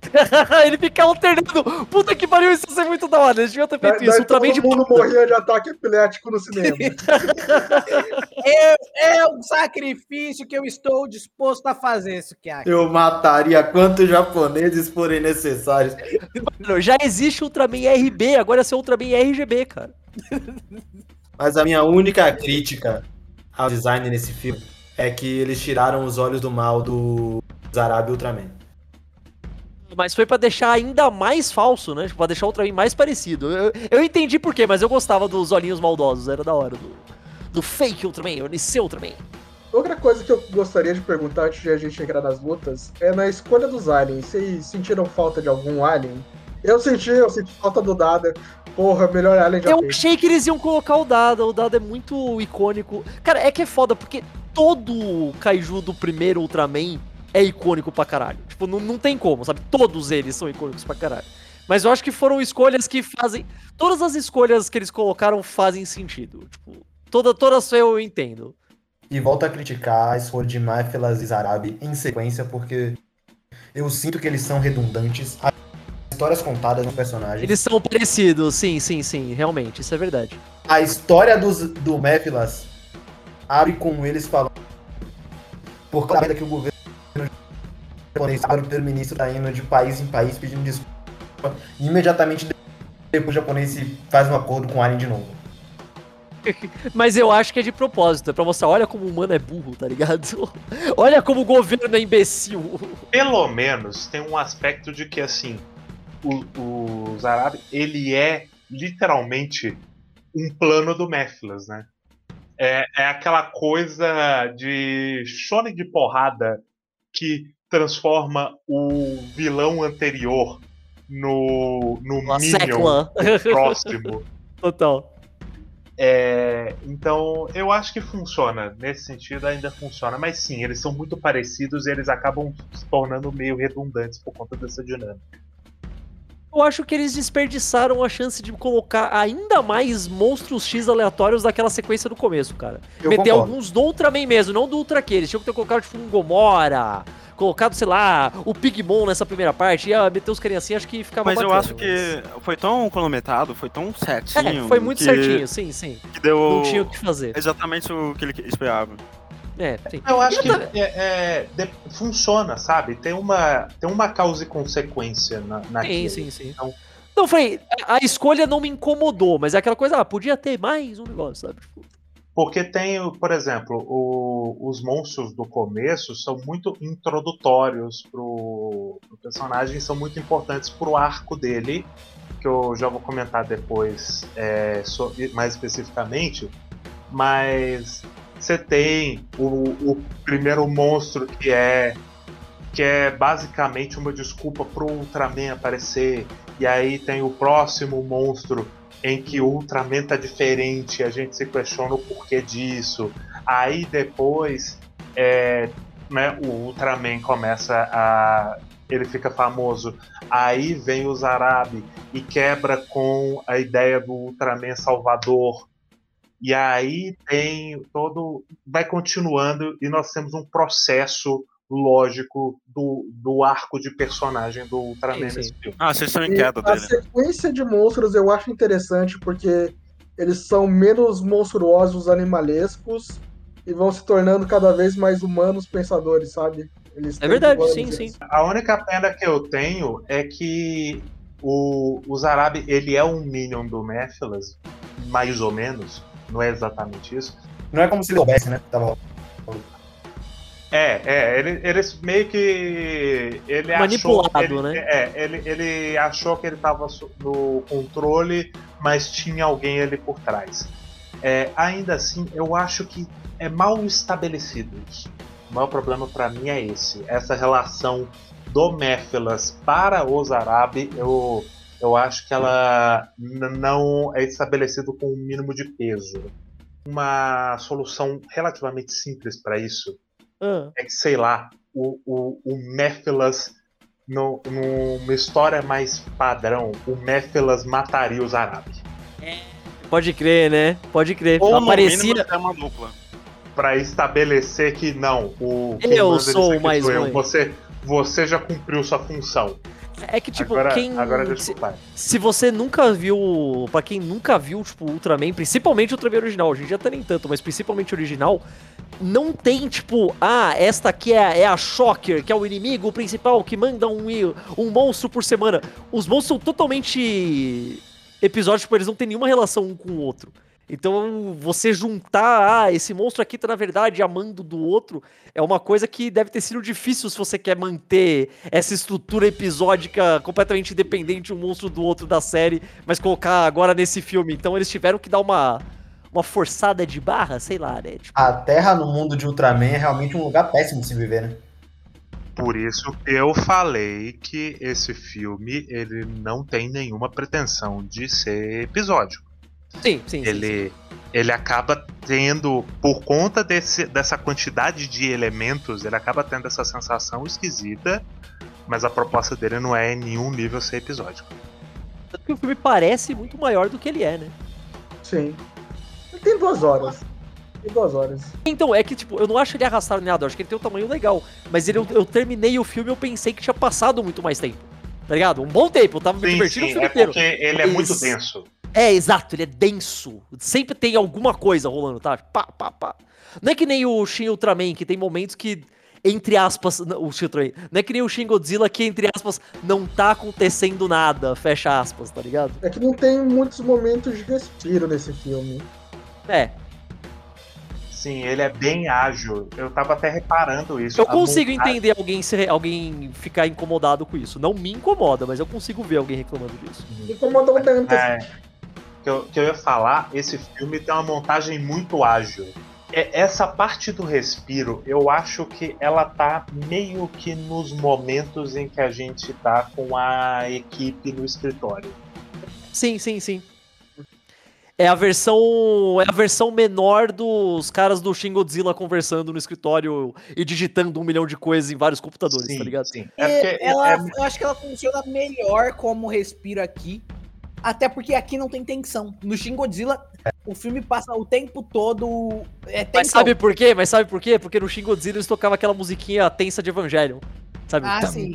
ele fica alternando. Puta que pariu, isso ia ser muito da hora. Eles deviam ter feito
Daí,
isso. Ultraman de
todo mundo morria de ataque epilético no cinema.
É, é um sacrifício que eu estou disposto a fazer, Sukiaki.
Eu mataria quantos japoneses forem necessários.
Mano, já existe Ultraman RB, agora ia ser Ultraman RGB, cara.
Mas a minha única crítica ao design nesse filme é que eles tiraram os olhos do mal do Zarabi Ultraman.
Mas foi pra deixar ainda mais falso, né? Tipo, pra deixar o Ultraman mais parecido. Eu, eu entendi por quê, mas eu gostava dos olhinhos maldosos, era da hora. Do, do fake Ultraman, o Niseu Ultraman.
Outra coisa que eu gostaria de perguntar antes de a gente entrar nas lutas é na escolha dos aliens. Vocês sentiram falta de algum alien? Eu senti, eu senti falta do Dada. Porra, melhor alien já
Eu
feito.
achei que eles iam colocar o Dada, o Dada é muito icônico. Cara, é que é foda, porque todo Kaiju do primeiro Ultraman é icônico pra caralho. Tipo, não, não tem como, sabe? Todos eles são icônicos pra caralho. Mas eu acho que foram escolhas que fazem. Todas as escolhas que eles colocaram fazem sentido. Tipo, toda, todas eu entendo.
E volto a criticar a escolha de Mephilas e Zarabi em sequência, porque eu sinto que eles são redundantes. As histórias contadas no personagem.
Eles são parecidos, sim, sim, sim, realmente, isso é verdade.
A história dos, do Mephilas abre com eles falando por causa que o governo japonês, o primeiro-ministro tá indo de país em país pedindo desculpa. E imediatamente depois o japonês faz um acordo com o Alien de novo.
Mas eu acho que é de propósito, é pra mostrar, olha como o humano é burro, tá ligado? olha como o governo é imbecil.
Pelo menos tem um aspecto de que assim, o, o Zarab, ele é literalmente um plano do Mephilas, né? É, é aquela coisa de shonen de porrada que transforma o vilão anterior no, no
Uma
Minion próximo.
Total.
É, então, eu acho que funciona. Nesse sentido, ainda funciona. Mas sim, eles são muito parecidos e eles acabam se tornando meio redundantes por conta dessa dinâmica.
Eu acho que eles desperdiçaram a chance de colocar ainda mais monstros X aleatórios daquela sequência do começo, cara.
Eu
Meter
concordo.
alguns do Ultraman mesmo, não do Ultra Q. Eles tinham que ter colocado, tipo, um Gomora, colocado, sei lá, o Pigmon nessa primeira parte, ia meter os carinhas assim, acho que ficava
Mas eu
bacana,
acho que foi tão cronometrado, foi tão certinho.
É, foi muito
que-
certinho, sim, sim.
Que deu
Não tinha o que fazer.
exatamente o que ele esperava.
É, sim.
Eu acho que é, é, funciona, sabe? Tem uma, tem uma causa e consequência na, naquilo.
Sim, sim, sim.
Então,
Não, foi. A escolha não me incomodou, mas é aquela coisa, ah, podia ter mais um negócio, sabe? Tipo,
Porque tem, por exemplo, o- os monstros do começo são muito introdutórios pro, pro personagem, são muito importantes pro arco dele, que eu já vou comentar depois é, so- mais especificamente. Mas você tem o, o primeiro monstro que é que é basicamente uma desculpa pro Ultraman aparecer. E aí tem o próximo monstro em que o Ultraman tá diferente, a gente se questiona o porquê disso. Aí depois, é, né, o Ultraman começa a. Ele fica famoso. Aí vem o Zarabi e quebra com a ideia do Ultraman Salvador. E aí tem todo. Vai continuando e nós temos um processo lógico do, do arco de personagem do Ultraman
Sim,
nesse filme.
Ah, vocês estão em
E
queda
a
dele.
sequência de monstros eu acho interessante porque eles são menos monstruosos animalescos e vão se tornando cada vez mais humanos pensadores, sabe? Eles
É verdade, sim,
eles-
sim.
A única pena que eu tenho é que o, o Zarabi, ele é um minion do Mephilas, mais ou menos, não é exatamente isso.
Não é como se ele soubesse, né? Tava...
É, é, ele, ele meio que. Ele
Manipulado,
achou, ele,
né?
É, ele, ele achou que ele estava no controle, mas tinha alguém ali por trás. É, ainda assim, eu acho que é mal estabelecido isso. O maior problema pra mim é esse. Essa relação do Mephilas para o Zarabi, eu, eu acho que ela não é estabelecido com o mínimo de peso. Uma solução relativamente simples para isso
Ah,
é que, sei lá, o, o, o Mephilas, no, numa história mais padrão, o Mephilas mataria os árabes.
pode crer, né? Pode crer.
Ou no
Aparecia.
mínimo é uma dupla.
Pra estabelecer que não, o
Eu sou o
aqui
mais ruim.
Você, você já cumpriu sua função.
É que, tipo,
agora,
quem.
agora
se, se você nunca viu. Pra quem nunca viu, tipo, Ultraman, principalmente o Ultraman original, hoje em dia tá nem tanto, mas principalmente original, não tem, tipo, ah, esta aqui é, a- é a Shocker, que é o inimigo principal que manda um, um monstro por semana. Os monstros são totalmente episódios, tipo, eles não têm nenhuma relação um com o outro. Então, você juntar, ah, esse monstro aqui tá na verdade amando do outro, é uma coisa que deve ter sido difícil se você quer manter essa estrutura episódica completamente independente um monstro do outro da série, mas colocar agora nesse filme. Então, eles tiveram que dar uma, uma forçada de barra, sei lá, né? Tipo,
A Terra no mundo de Ultraman é realmente um lugar péssimo de se viver, né?
Por isso que eu falei que esse filme ele não tem nenhuma pretensão de ser episódico.
Sim, sim, sim, sim.
ele, ele acaba tendo, por conta desse, dessa quantidade de elementos, ele acaba tendo essa sensação esquisita, mas a proposta dele não é em nenhum nível ser episódico.
Tanto que o filme parece muito maior do que ele é, né?
Sim. Ele tem duas horas. Tem duas horas.
Então, é que, tipo, eu não acho ele arrastado nem nada, eu acho que ele tem um tamanho legal. Mas ele, eu, eu terminei o filme e eu pensei que tinha passado muito mais tempo. Tá ligado? Um bom tempo, eu tava me
Sim,
divertindo o
sim,
filme
é
inteiro.
porque ele é muito denso.
É, exato, ele é denso. Sempre tem alguma coisa rolando, tá? Pá, pá, pá. Não é que nem o Shin Ultraman, que tem momentos que, entre aspas, não, o Shin Ultraman, não é que nem o Shin Godzilla, que, entre aspas, não tá acontecendo nada, fecha aspas, tá ligado?
É que não tem muitos momentos de respiro nesse filme.
É,
Sim, ele é bem ágil. Eu tava até reparando isso.
eu consigo entender alguém, ser, alguém ficar incomodado com isso. Não me incomoda, mas eu consigo ver alguém reclamando disso.
Me incomodou tanto.
É, que, eu, que eu ia falar, esse filme tem uma montagem muito ágil. É, essa parte do respiro, eu acho que ela tá meio que nos momentos em que a gente tá com a equipe no escritório.
Sim, sim, sim. É a versão. É a versão menor dos caras do Shin Godzilla conversando no escritório e digitando um milhão de coisas em vários computadores, tá ligado?
sim.
É,
É porque
ela,
é-
Eu acho que ela funciona melhor como respiro aqui. Até porque aqui não tem tensão. No Shin Godzilla, o filme passa o tempo todo. É tensão.
Mas sabe por quê? Mas sabe por quê? Porque no Shin Godzilla eles tocavam aquela musiquinha tensa de Evangelho. Sabe?
Ah, sim.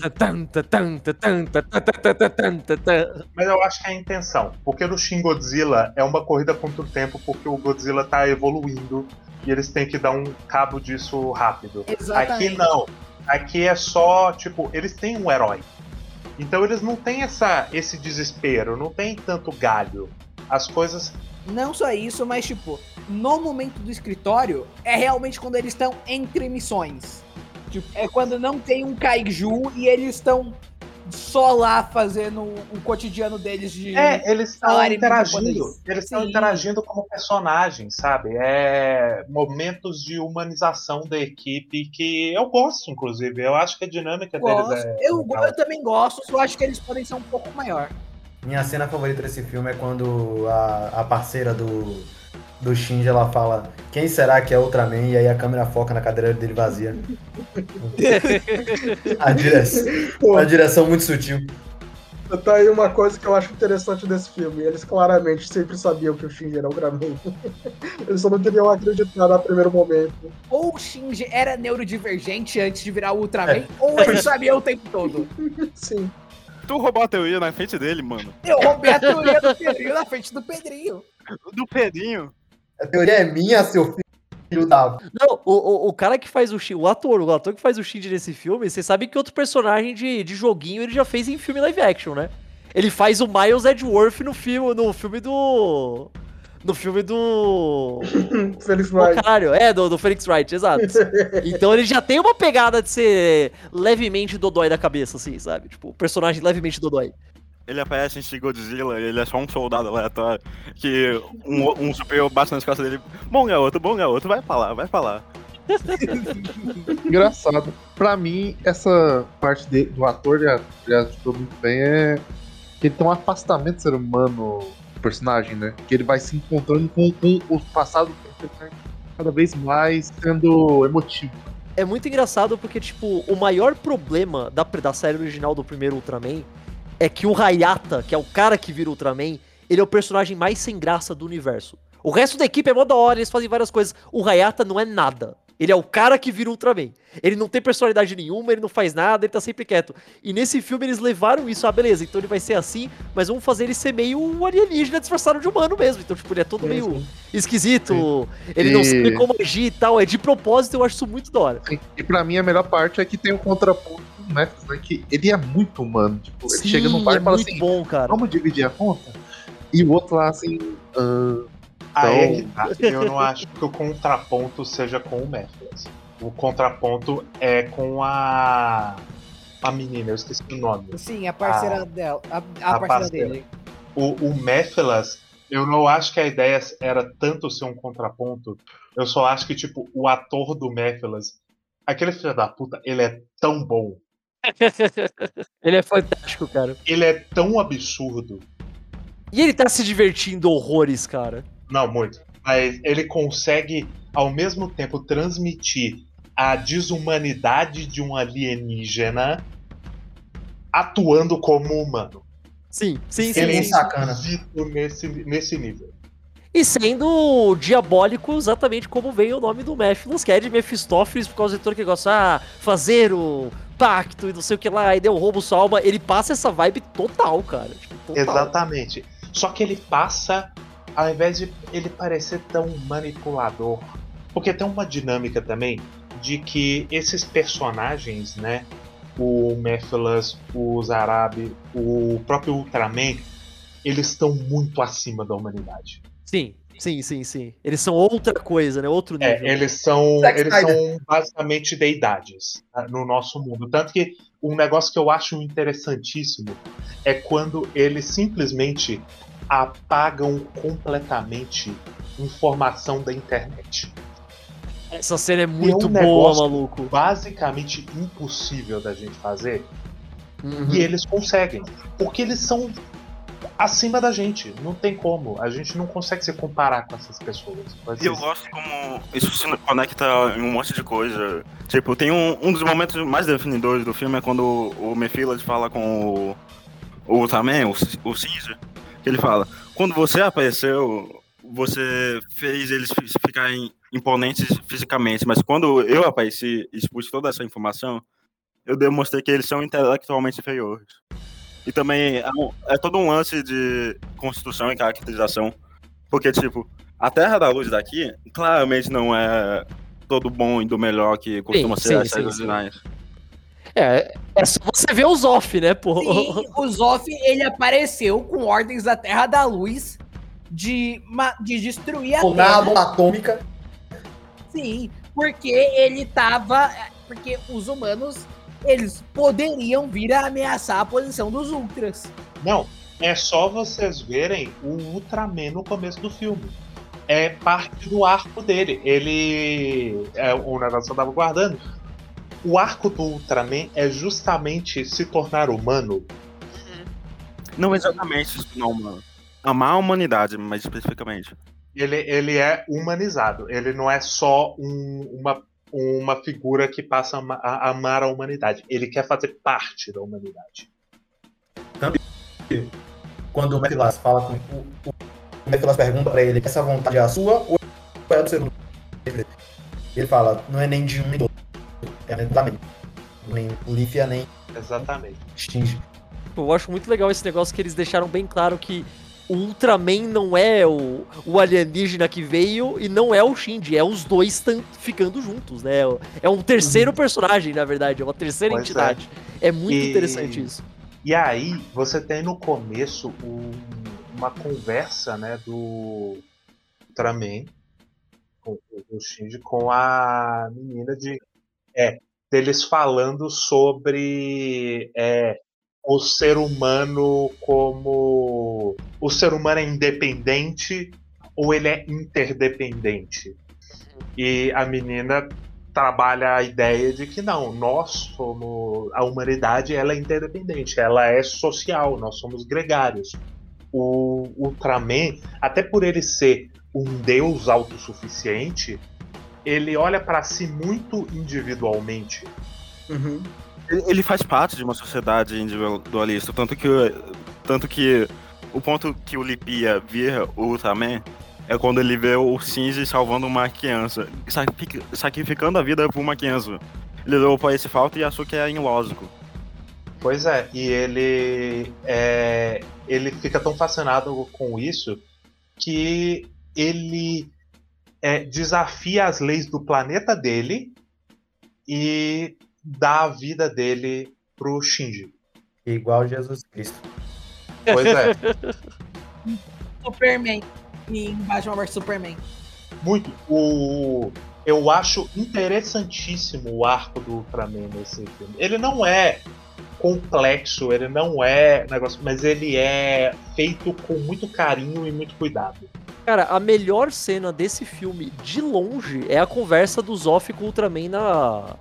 Mas eu acho que é a intenção. Porque no Shin Godzilla é uma corrida contra o tempo, porque o Godzilla tá evoluindo e eles têm que dar um cabo disso rápido.
Exatamente.
Aqui não. Aqui é só, tipo, eles têm um herói. Então eles não têm essa, esse desespero, não tem tanto galho. As coisas.
Não só isso, mas tipo, no momento do escritório, é realmente quando eles estão entre missões. Tipo, é quando não tem um kaiju e eles estão só lá fazendo o cotidiano deles de.
É, eles estão interagindo. Eles estão interagindo como personagens, sabe? É momentos de humanização da equipe que eu gosto, inclusive. Eu acho que a dinâmica
Gosto.
deles é.
eu,
legal.
eu também gosto, só acho que eles podem ser um pouco maior.
Minha cena favorita desse filme é quando a, a parceira do, do Shinji ela fala quem será que é Ultraman? E aí a câmera foca na cadeira dele vazia. a, direção, uma direção muito sutil.
Tá aí uma coisa que eu acho interessante desse filme. Eles claramente sempre sabiam que o Shinji era o Ultraman. Eles só não teriam acreditado a primeiro momento.
Ou o Shinji era neurodivergente antes de virar o Ultraman, ou ele sabia o tempo todo.
Sim.
Tu roubou a teoria na frente dele, mano.
Eu roubei a teoria do Pedrinho na frente do Pedrinho.
Do Pedrinho.
A teoria é minha, seu filho da.
Não, o, o, o cara que faz o Shinji, o ator, o ator que faz o Shinji nesse filme, você sabe que outro personagem de, de joguinho ele já fez em filme live action, né? Ele faz o Miles Edgeworth no filme, no filme do... No filme do...
Felix
Oh,
Wright.
caralho, é, do, do Felix Wright, exato. Então ele já tem uma pegada de ser levemente dodói da cabeça, assim, sabe? Tipo, o personagem levemente dodói.
Ele aparece em Godzilla, ele é só um soldado aleatório. Que um, um superior bate nas costas dele. Bom garoto, bom garoto, vai lá, vai lá.
Engraçado. Pra mim, essa parte de- do ator já, já ajudou muito bem é que ele tem um afastamento do ser humano do personagem, né? Que ele vai se encontrando com, com o passado cada vez mais sendo emotivo.
É muito engraçado porque, tipo, o maior problema da, da série original do primeiro Ultraman é que o Hayata, que é o cara que vira Ultraman, ele é o personagem mais sem graça do universo. O resto da equipe é mó da hora, eles fazem várias coisas. O Hayata não é nada. Ele é o cara que vira Ultraman. Ele não tem personalidade nenhuma, ele não faz nada, ele tá sempre quieto. E nesse filme eles levaram isso, ah, beleza, então ele vai ser assim, mas vamos fazer ele ser meio alienígena disfarçado de humano mesmo. Então, tipo, ele é todo
Sim,
meio
sim.
esquisito, ele não
E-
sabe como agir e tal. É de propósito, eu acho isso muito da hora.
E pra mim a melhor parte é que tem um contraponto do Memphis, né? Que ele é muito humano. Tipo, ele
Sim,
chega no bar
é
e fala
muito
assim,
bom, cara.
vamos dividir a conta? E o outro lá assim. "Ah,
Aí é
Então-
que tá. Eu não acho que o contraponto seja com o Mephilas. O contraponto é com a. A menina, eu esqueci o nome.
Sim, a parceira
Ah,
dela. A, a,
a
parceira
parceira.
dele.
O, o Mephilas, eu não acho que a ideia era tanto ser um contraponto. Eu só acho que, tipo, o ator do Mephilas, aquele filho da puta, ele é tão bom.
Ele é fantástico, cara.
Ele é tão absurdo.
E ele tá se divertindo horrores, cara.
Não, muito. Mas ele consegue, ao mesmo tempo, transmitir a desumanidade de um alienígena atuando como humano.
Sim, sim, sim.
Ele é sacana.
Nesse, nesse nível.
E sendo diabólico exatamente como vem o nome do Mephilas, que é de Mephistófeles, por causa do editor que gosta ah, fazer o pacto e não sei o que lá, e deu roubo sua alma. Ele passa essa vibe total, cara. Tipo, total.
Exatamente. Só que ele passa, ao invés de ele parecer tão manipulador. Porque tem uma dinâmica também de que esses personagens, né? O Mephilas, o Zarabi, o próprio Ultraman, eles estão muito acima da humanidade.
Sim, sim, sim, sim. Eles são outra coisa, né? Outro nível.
É, eles são,
Zack
eles
Snyder.
são basicamente deidades tá, no nosso mundo. Tanto que um negócio que eu acho interessantíssimo é quando eles simplesmente apagam completamente informação da internet.
Essa cena é muito
um
boa, maluco.
Basicamente impossível da gente fazer.
Uhum.
E eles conseguem. Porque eles são acima da gente. Não tem como. A gente não consegue se comparar com essas pessoas. com
E eu gosto como isso se conecta em um monte de coisa. Tipo, tem um, um dos momentos mais definidores do filme é quando o Mephilas fala com o, o Ultraman, o, o Caesar, ele fala, quando você apareceu, você fez eles fi- ficarem imponentes fisicamente, mas quando eu apareci e expus toda essa informação, eu demonstrei que eles são intelectualmente inferiores. E também é, um- é todo um lance de construção e caracterização, porque, tipo, a Terra da Luz daqui claramente não é todo bom e do melhor que costuma
Sim,
ser
sim,
as séries originais.
É, é só você ver os off, né, pô?
Sim, o Zoff, ele apareceu com ordens da Terra da Luz de, de destruir a
a
Terra.
bomba atômica.
Sim, porque ele tava. Porque os humanos eles poderiam vir a ameaçar a posição dos Ultras.
Não, é só vocês verem o Ultraman no começo do filme. É parte do arco dele. Ele. É o negócio que eu tava guardando. O arco do Ultraman é justamente se tornar humano.
Não exatamente isso, não, mano. Amar a humanidade, mais especificamente.
Ele, ele é humanizado. Ele não é só um- uma, uma figura que passa a, a amar a humanidade. Ele quer fazer parte da humanidade.
quando o Mephilas fala com o, o, o Mephilas pergunta pra ele, essa vontade é a sua ou é do segundo? Ele fala, não é nem de um nem do outro. É nem Lífia, nem
Exatamente.
Stinge.
Eu acho muito legal esse negócio que eles deixaram bem claro que o Ultraman não é o, o alienígena que veio e não é o Shinji, é os dois ficando juntos, né? É um terceiro personagem, na verdade, é uma terceira
Pois é.
entidade. É, muito
E-
interessante isso.
E aí, você tem no começo um- uma conversa, né, do Ultraman com o Shinji com a menina de é deles falando sobre é, o ser humano como o ser humano é independente ou ele é interdependente e a menina trabalha a ideia de que não, nós somos a humanidade, ela é interdependente, ela é social, nós somos gregários. O Ultraman, até por ele ser um deus autossuficiente, ele olha para si muito individualmente.
Uhum.
Ele faz parte de uma sociedade individualista, tanto que, tanto que o ponto que o Lipia vira o Ultraman é quando ele vê o Shinji salvando uma criança, sacrific- sacrificando a vida por uma criança. Ele olhou pra esse fato e achou que era ilógico.
Pois é, e ele é, ele fica tão fascinado com isso que ele é, desafia as leis do planeta dele e dá a vida dele pro Shinji.
Igual Jesus Cristo.
Pois é,
Superman. Em Batman vs Superman.
muito. O, eu acho interessantíssimo o arco do Ultraman nesse filme. Ele não é complexo, ele não é negócio, mas ele é feito com muito carinho e muito cuidado.
Cara, a melhor cena desse filme, de longe, é a conversa do Zoff com o Ultraman na,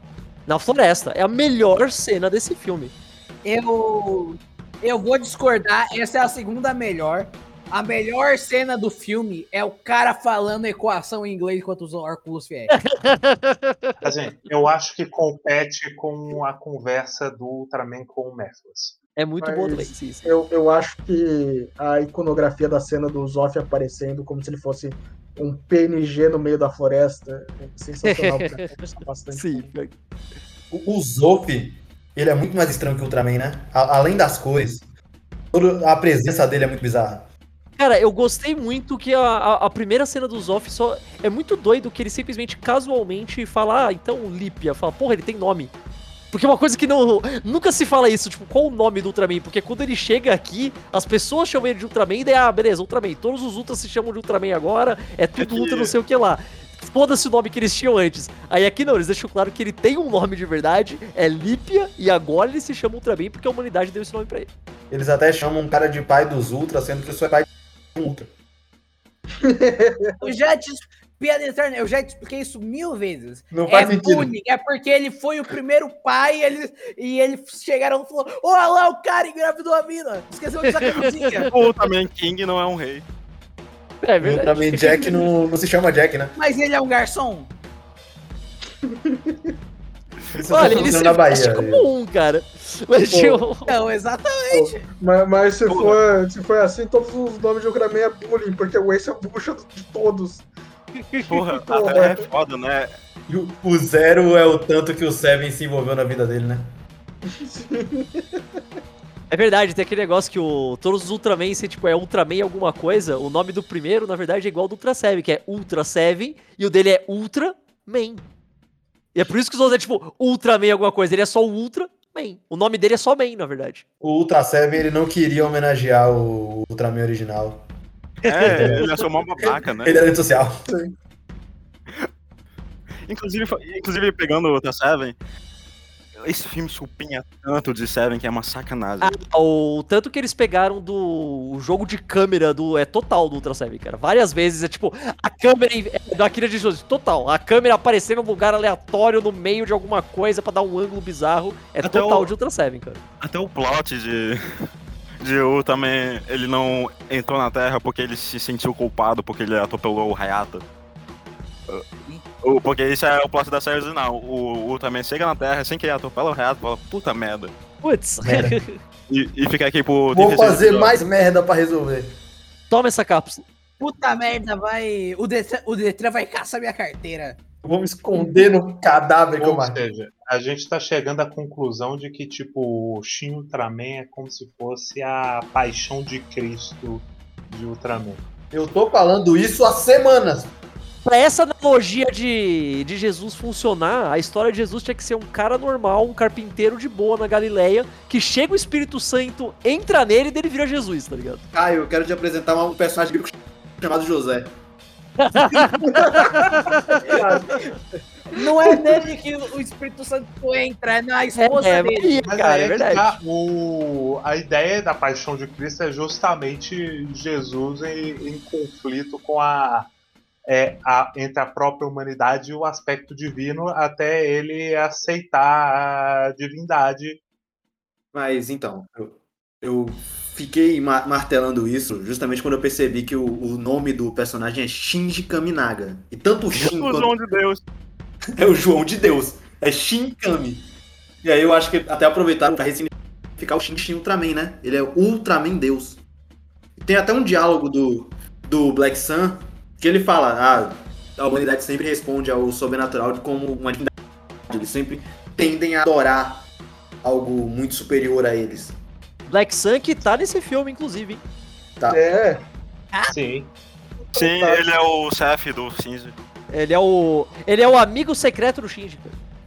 na floresta. É a melhor cena desse filme.
Eu. Eu vou discordar, essa é a segunda melhor. A melhor cena do filme é o cara falando equação em inglês enquanto os óculos fiéis.
Assim, eu acho que compete com a conversa do Ultraman com o Mephilas.
É muito bom
Mas
também, sim, sim.
Eu, eu acho que a iconografia da cena do Zoff aparecendo como se ele fosse um PNG no meio da floresta é sensacional. bastante.
Sim,
O, o Zoff, ele é muito mais estranho que o Ultraman, né? A- além das cores, toda a presença dele é muito bizarra.
Cara, eu gostei muito que a, a, a primeira cena do Zoff só. É muito doido que ele simplesmente casualmente fala, ah, então Lípia. Fala, porra, ele tem nome. Porque é uma coisa que não. Nunca se fala isso, tipo, qual o nome do Ultraman? Porque quando ele chega aqui, as pessoas chamam ele de Ultraman e daí, ah, beleza, Ultraman. Todos os Ultras se chamam de Ultraman agora, é tudo Ultra não sei o que lá. Foda-se o nome que eles tinham antes. Aí aqui não, eles deixam claro que ele tem um nome de verdade, é Lípia, e agora ele se chama Ultraman porque a humanidade deu esse nome pra ele.
Eles até chamam um cara de pai dos Ultras, sendo que isso é pai Ultra.
Eu já te. Piada eterna, eu já te expliquei isso mil vezes.
Não faz
é
sentido.
bullying, é porque ele foi o primeiro pai e eles, e eles chegaram e falaram: Olha lá, o cara engravidou a mina. Esqueceu de usar camisinha.
O Ultraman King não é um rei.
É
O Ultraman Jack não, não se chama Jack, né?
Mas ele é um garçom.
Isso
Olha, ele se veste como um, cara. Mas,
Pô.
tipo,
Não, exatamente.
Mas, mas se, for, se for assim, todos os nomes de Ultraman é bullying, porque o Ace é o bucha de todos.
Porra,
Porra.
até é foda, né?
E o, o Zero é o tanto que o Seven se envolveu na vida dele, né?
É verdade, tem aquele negócio que o, todos os Ultraman, se tipo, é Ultraman alguma coisa, o nome do primeiro, na verdade, é igual ao do Ultra Seven, que é Ultra Seven, e o dele é Ultraman. E é por isso que os outros é tipo Ultraman alguma coisa, ele é só o Ultraman. O nome dele é só Man, na verdade.
O Ultra Seven ele não queria homenagear o Ultraman original.
É, ele achou mó babaca, né?
Ele é antissocial.
Inclusive, fa- inclusive pegando o Ultra Seven, esse filme chupinha tanto de Seven que é uma sacanagem.
Ah, o tanto que eles pegaram do o jogo de câmera do é total do Ultra Seven, cara. Várias vezes é tipo a câmera em- é, da Akira de Jesus, total. A câmera aparecendo num lugar aleatório no meio de alguma coisa pra dar um ângulo bizarro. É
Até
total
o-
de Ultra Seven, cara.
Até o plot de, de Ultraman, ele não entrou na Terra porque ele se sentiu culpado porque ele atropelou o Hayata. O- Porque isso é o plot da série original. O Ultraman chega na Terra sem querer atropela o e fala, puta merda.
Putz.
E, e ficar aqui por.
Vou
36
fazer mais merda pra resolver.
Toma essa cápsula.
Puta merda, vai. O Detran, o Detran vai caçar minha carteira.
Vou me esconder no cadáver que eu
Ou
matei.
seja, a gente tá chegando à conclusão de que, tipo, o Shin Ultraman é como se fosse a paixão de Cristo de Ultraman.
Eu tô falando isso há semanas.
Pra essa analogia de, de Jesus funcionar, a história de Jesus tinha que ser um cara normal, um carpinteiro de boa na Galileia, que chega o Espírito Santo, entra nele e dele vira Jesus, tá ligado?
Caio, eu quero te apresentar um personagem bíblico chamado José.
Não é nele que o Espírito Santo entra, é na esposa
é,
dele.
Maria,
Mas
cara, é
é
verdade.
tá, o... a ideia da paixão de Cristo é justamente Jesus em, em conflito com a, é, a- entre a própria humanidade e o aspecto divino, até ele aceitar a divindade.
Mas então, eu, eu fiquei ma- martelando isso justamente quando eu percebi que o, o nome do personagem é Shinji Kaminaga. E tanto o Shin
O João de Deus.
é o João de Deus. É Shin Kami. E aí eu acho que até aproveitaram pra ressignificar o Shin Shin Ultraman, né? Ele é Ultraman Deus. Tem até um diálogo do, do Black Sun que ele fala: ah, a humanidade sempre responde ao sobrenatural como uma divindade. Eles sempre tendem a adorar algo muito superior a eles.
Black Sun que tá nesse filme, inclusive, hein?
É,
Sim.
Sim,
Tá.
ele é o chefe do Shinji.
Ele é o. Ele é o amigo secreto do Shinji.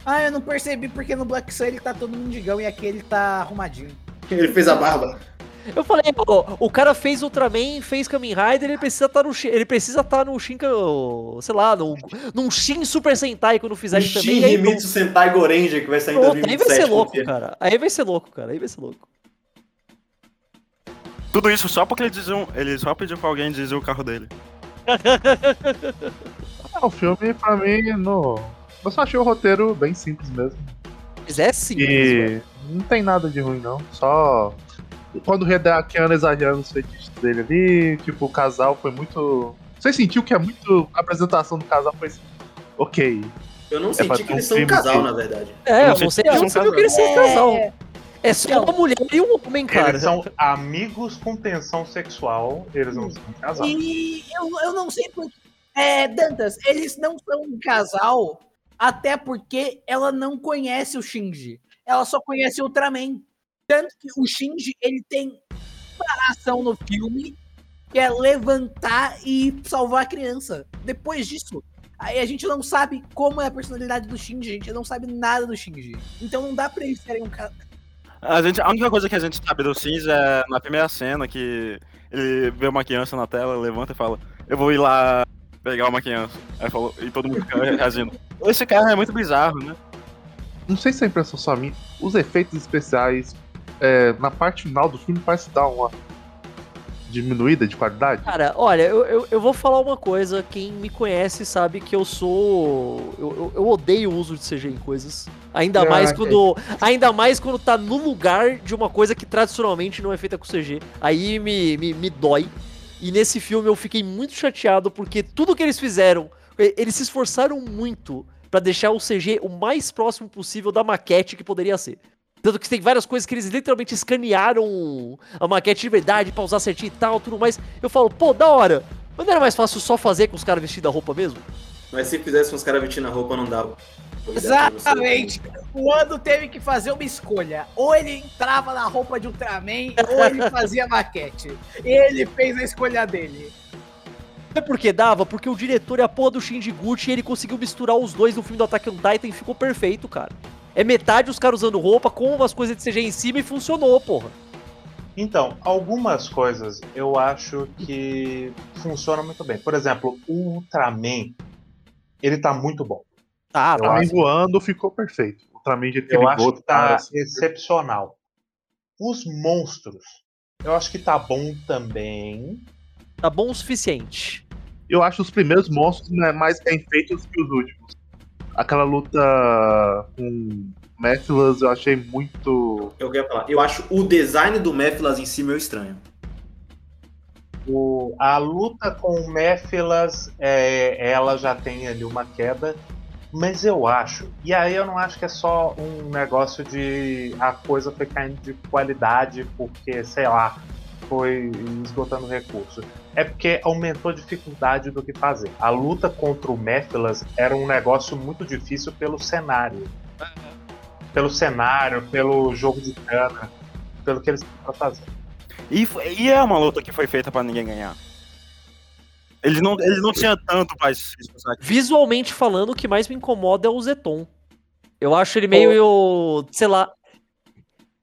Ah, eu não percebi porque no Black Sun ele tá todo mendigão e aqui ele tá arrumadinho.
Ele fez a barba.
Eu falei, ó, o cara fez Ultraman, fez Kamen Rider, ele precisa estar no Shin- ele precisa estar no Shin, sei lá, no, num Shin Super Sentai quando
O
fizerem também.
Shin Himitsu Sentai Gorenja que vai sair em
pronto, aí
2027.
vai ser louco,
confia.
cara. Aí vai ser louco, cara. Aí vai ser louco.
Tudo isso só porque ele, diziam, ele só pediu pra alguém dizer o carro dele.
O filme, pra mim, no... eu só achei o roteiro bem simples mesmo.
Mas é sim.
E não tem nada de ruim, não. Só quando o Redakiano exagerando os feitiços dele ali, tipo, o casal foi muito. Você sentiu que é muito. A apresentação do casal foi assim, ok.
Eu não
pra
senti que
um
eles são um casal,
que-
na verdade.
É,
não sei
você não sabia que eles são um
casal.
casal. É só uma mulher e um homem, cara.
Eles são amigos com tensão sexual, eles não são casados.
E eu, eu não sei por É, Dantas, eles não são um casal, até porque ela não conhece o Shinji. Ela só conhece o Ultraman. Tanto que o Shinji, ele tem uma ação no filme que é levantar e salvar a criança. Depois disso, aí a gente não sabe como é a personalidade do Shinji, a gente não sabe nada do Shinji. Então não dá pra eles serem um casal.
A, gente, a única coisa que a gente sabe do Shinji é na primeira cena que ele vê uma criança na tela, levanta e fala, eu vou ir lá pegar uma criança. Aí falou, e todo mundo fica reagindo. Esse cara é muito bizarro, né?
Não sei se é impressão só minha. Os efeitos especiais é, na parte final do filme parece dar uma diminuída de qualidade.
Cara, olha, eu, eu, eu vou falar uma coisa. Quem me conhece sabe que eu sou. Eu, eu, eu odeio o uso de CG em coisas. Ainda
Ah,
mais quando. Ainda mais quando tá no lugar de uma coisa que tradicionalmente não é feita com CG. Aí me, me, me dói. E nesse filme eu fiquei muito chateado porque tudo que eles fizeram, eles se esforçaram muito pra deixar o CG o mais próximo possível da maquete que poderia ser. Tanto que tem várias coisas que eles literalmente escanearam a maquete de verdade pra usar certinho e tal, tudo mais. Eu falo, pô, da hora. Mas não era mais fácil só fazer com os caras vestidos a roupa mesmo?
Mas se fizesse com os caras vestindo a roupa, não dava.
Exatamente. O Ando teve que fazer uma escolha. Ou ele entrava na roupa de Ultraman, ou ele fazia maquete. Ele fez a escolha dele.
Sabe por que dava? Porque o diretor é a porra do Shinji Gucci e ele conseguiu misturar os dois no filme do Attack on Titan e ficou perfeito, cara. É metade os caras usando roupa com umas coisas de CG em cima e funcionou, porra.
Então, algumas coisas eu acho que funcionam muito bem. Por exemplo, o Ultraman, ele tá muito bom.
Tá,
Eu
tá.
Ultraman
acho-
voando ficou perfeito. O Ultraman de
Eu acho que tá
assim,
excepcional. Os monstros, eu acho que tá bom também.
Tá bom o suficiente.
Eu acho os primeiros monstros né, mais bem feitos que os últimos. Aquela luta com Mephilas eu achei muito.
Eu quero falar. Eu acho o design do Mephilas em si meio estranho.
O- a luta com o Mephilas, é, ela já tem ali uma queda. Mas eu acho, e aí eu não acho que é só um negócio de a coisa foi caindo de qualidade porque, sei lá, foi esgotando recurso. É porque aumentou a dificuldade do que fazer. A luta contra o Mephilas era um negócio muito difícil pelo cenário. Pelo cenário, pelo jogo de câmera, pelo que eles tentaram fazer.
E, e é uma luta que foi feita pra ninguém ganhar. Eles não, eles não tinham tanto pra.
Visualmente falando, o que mais me incomoda é o Zeton. Eu acho ele meio, sei lá.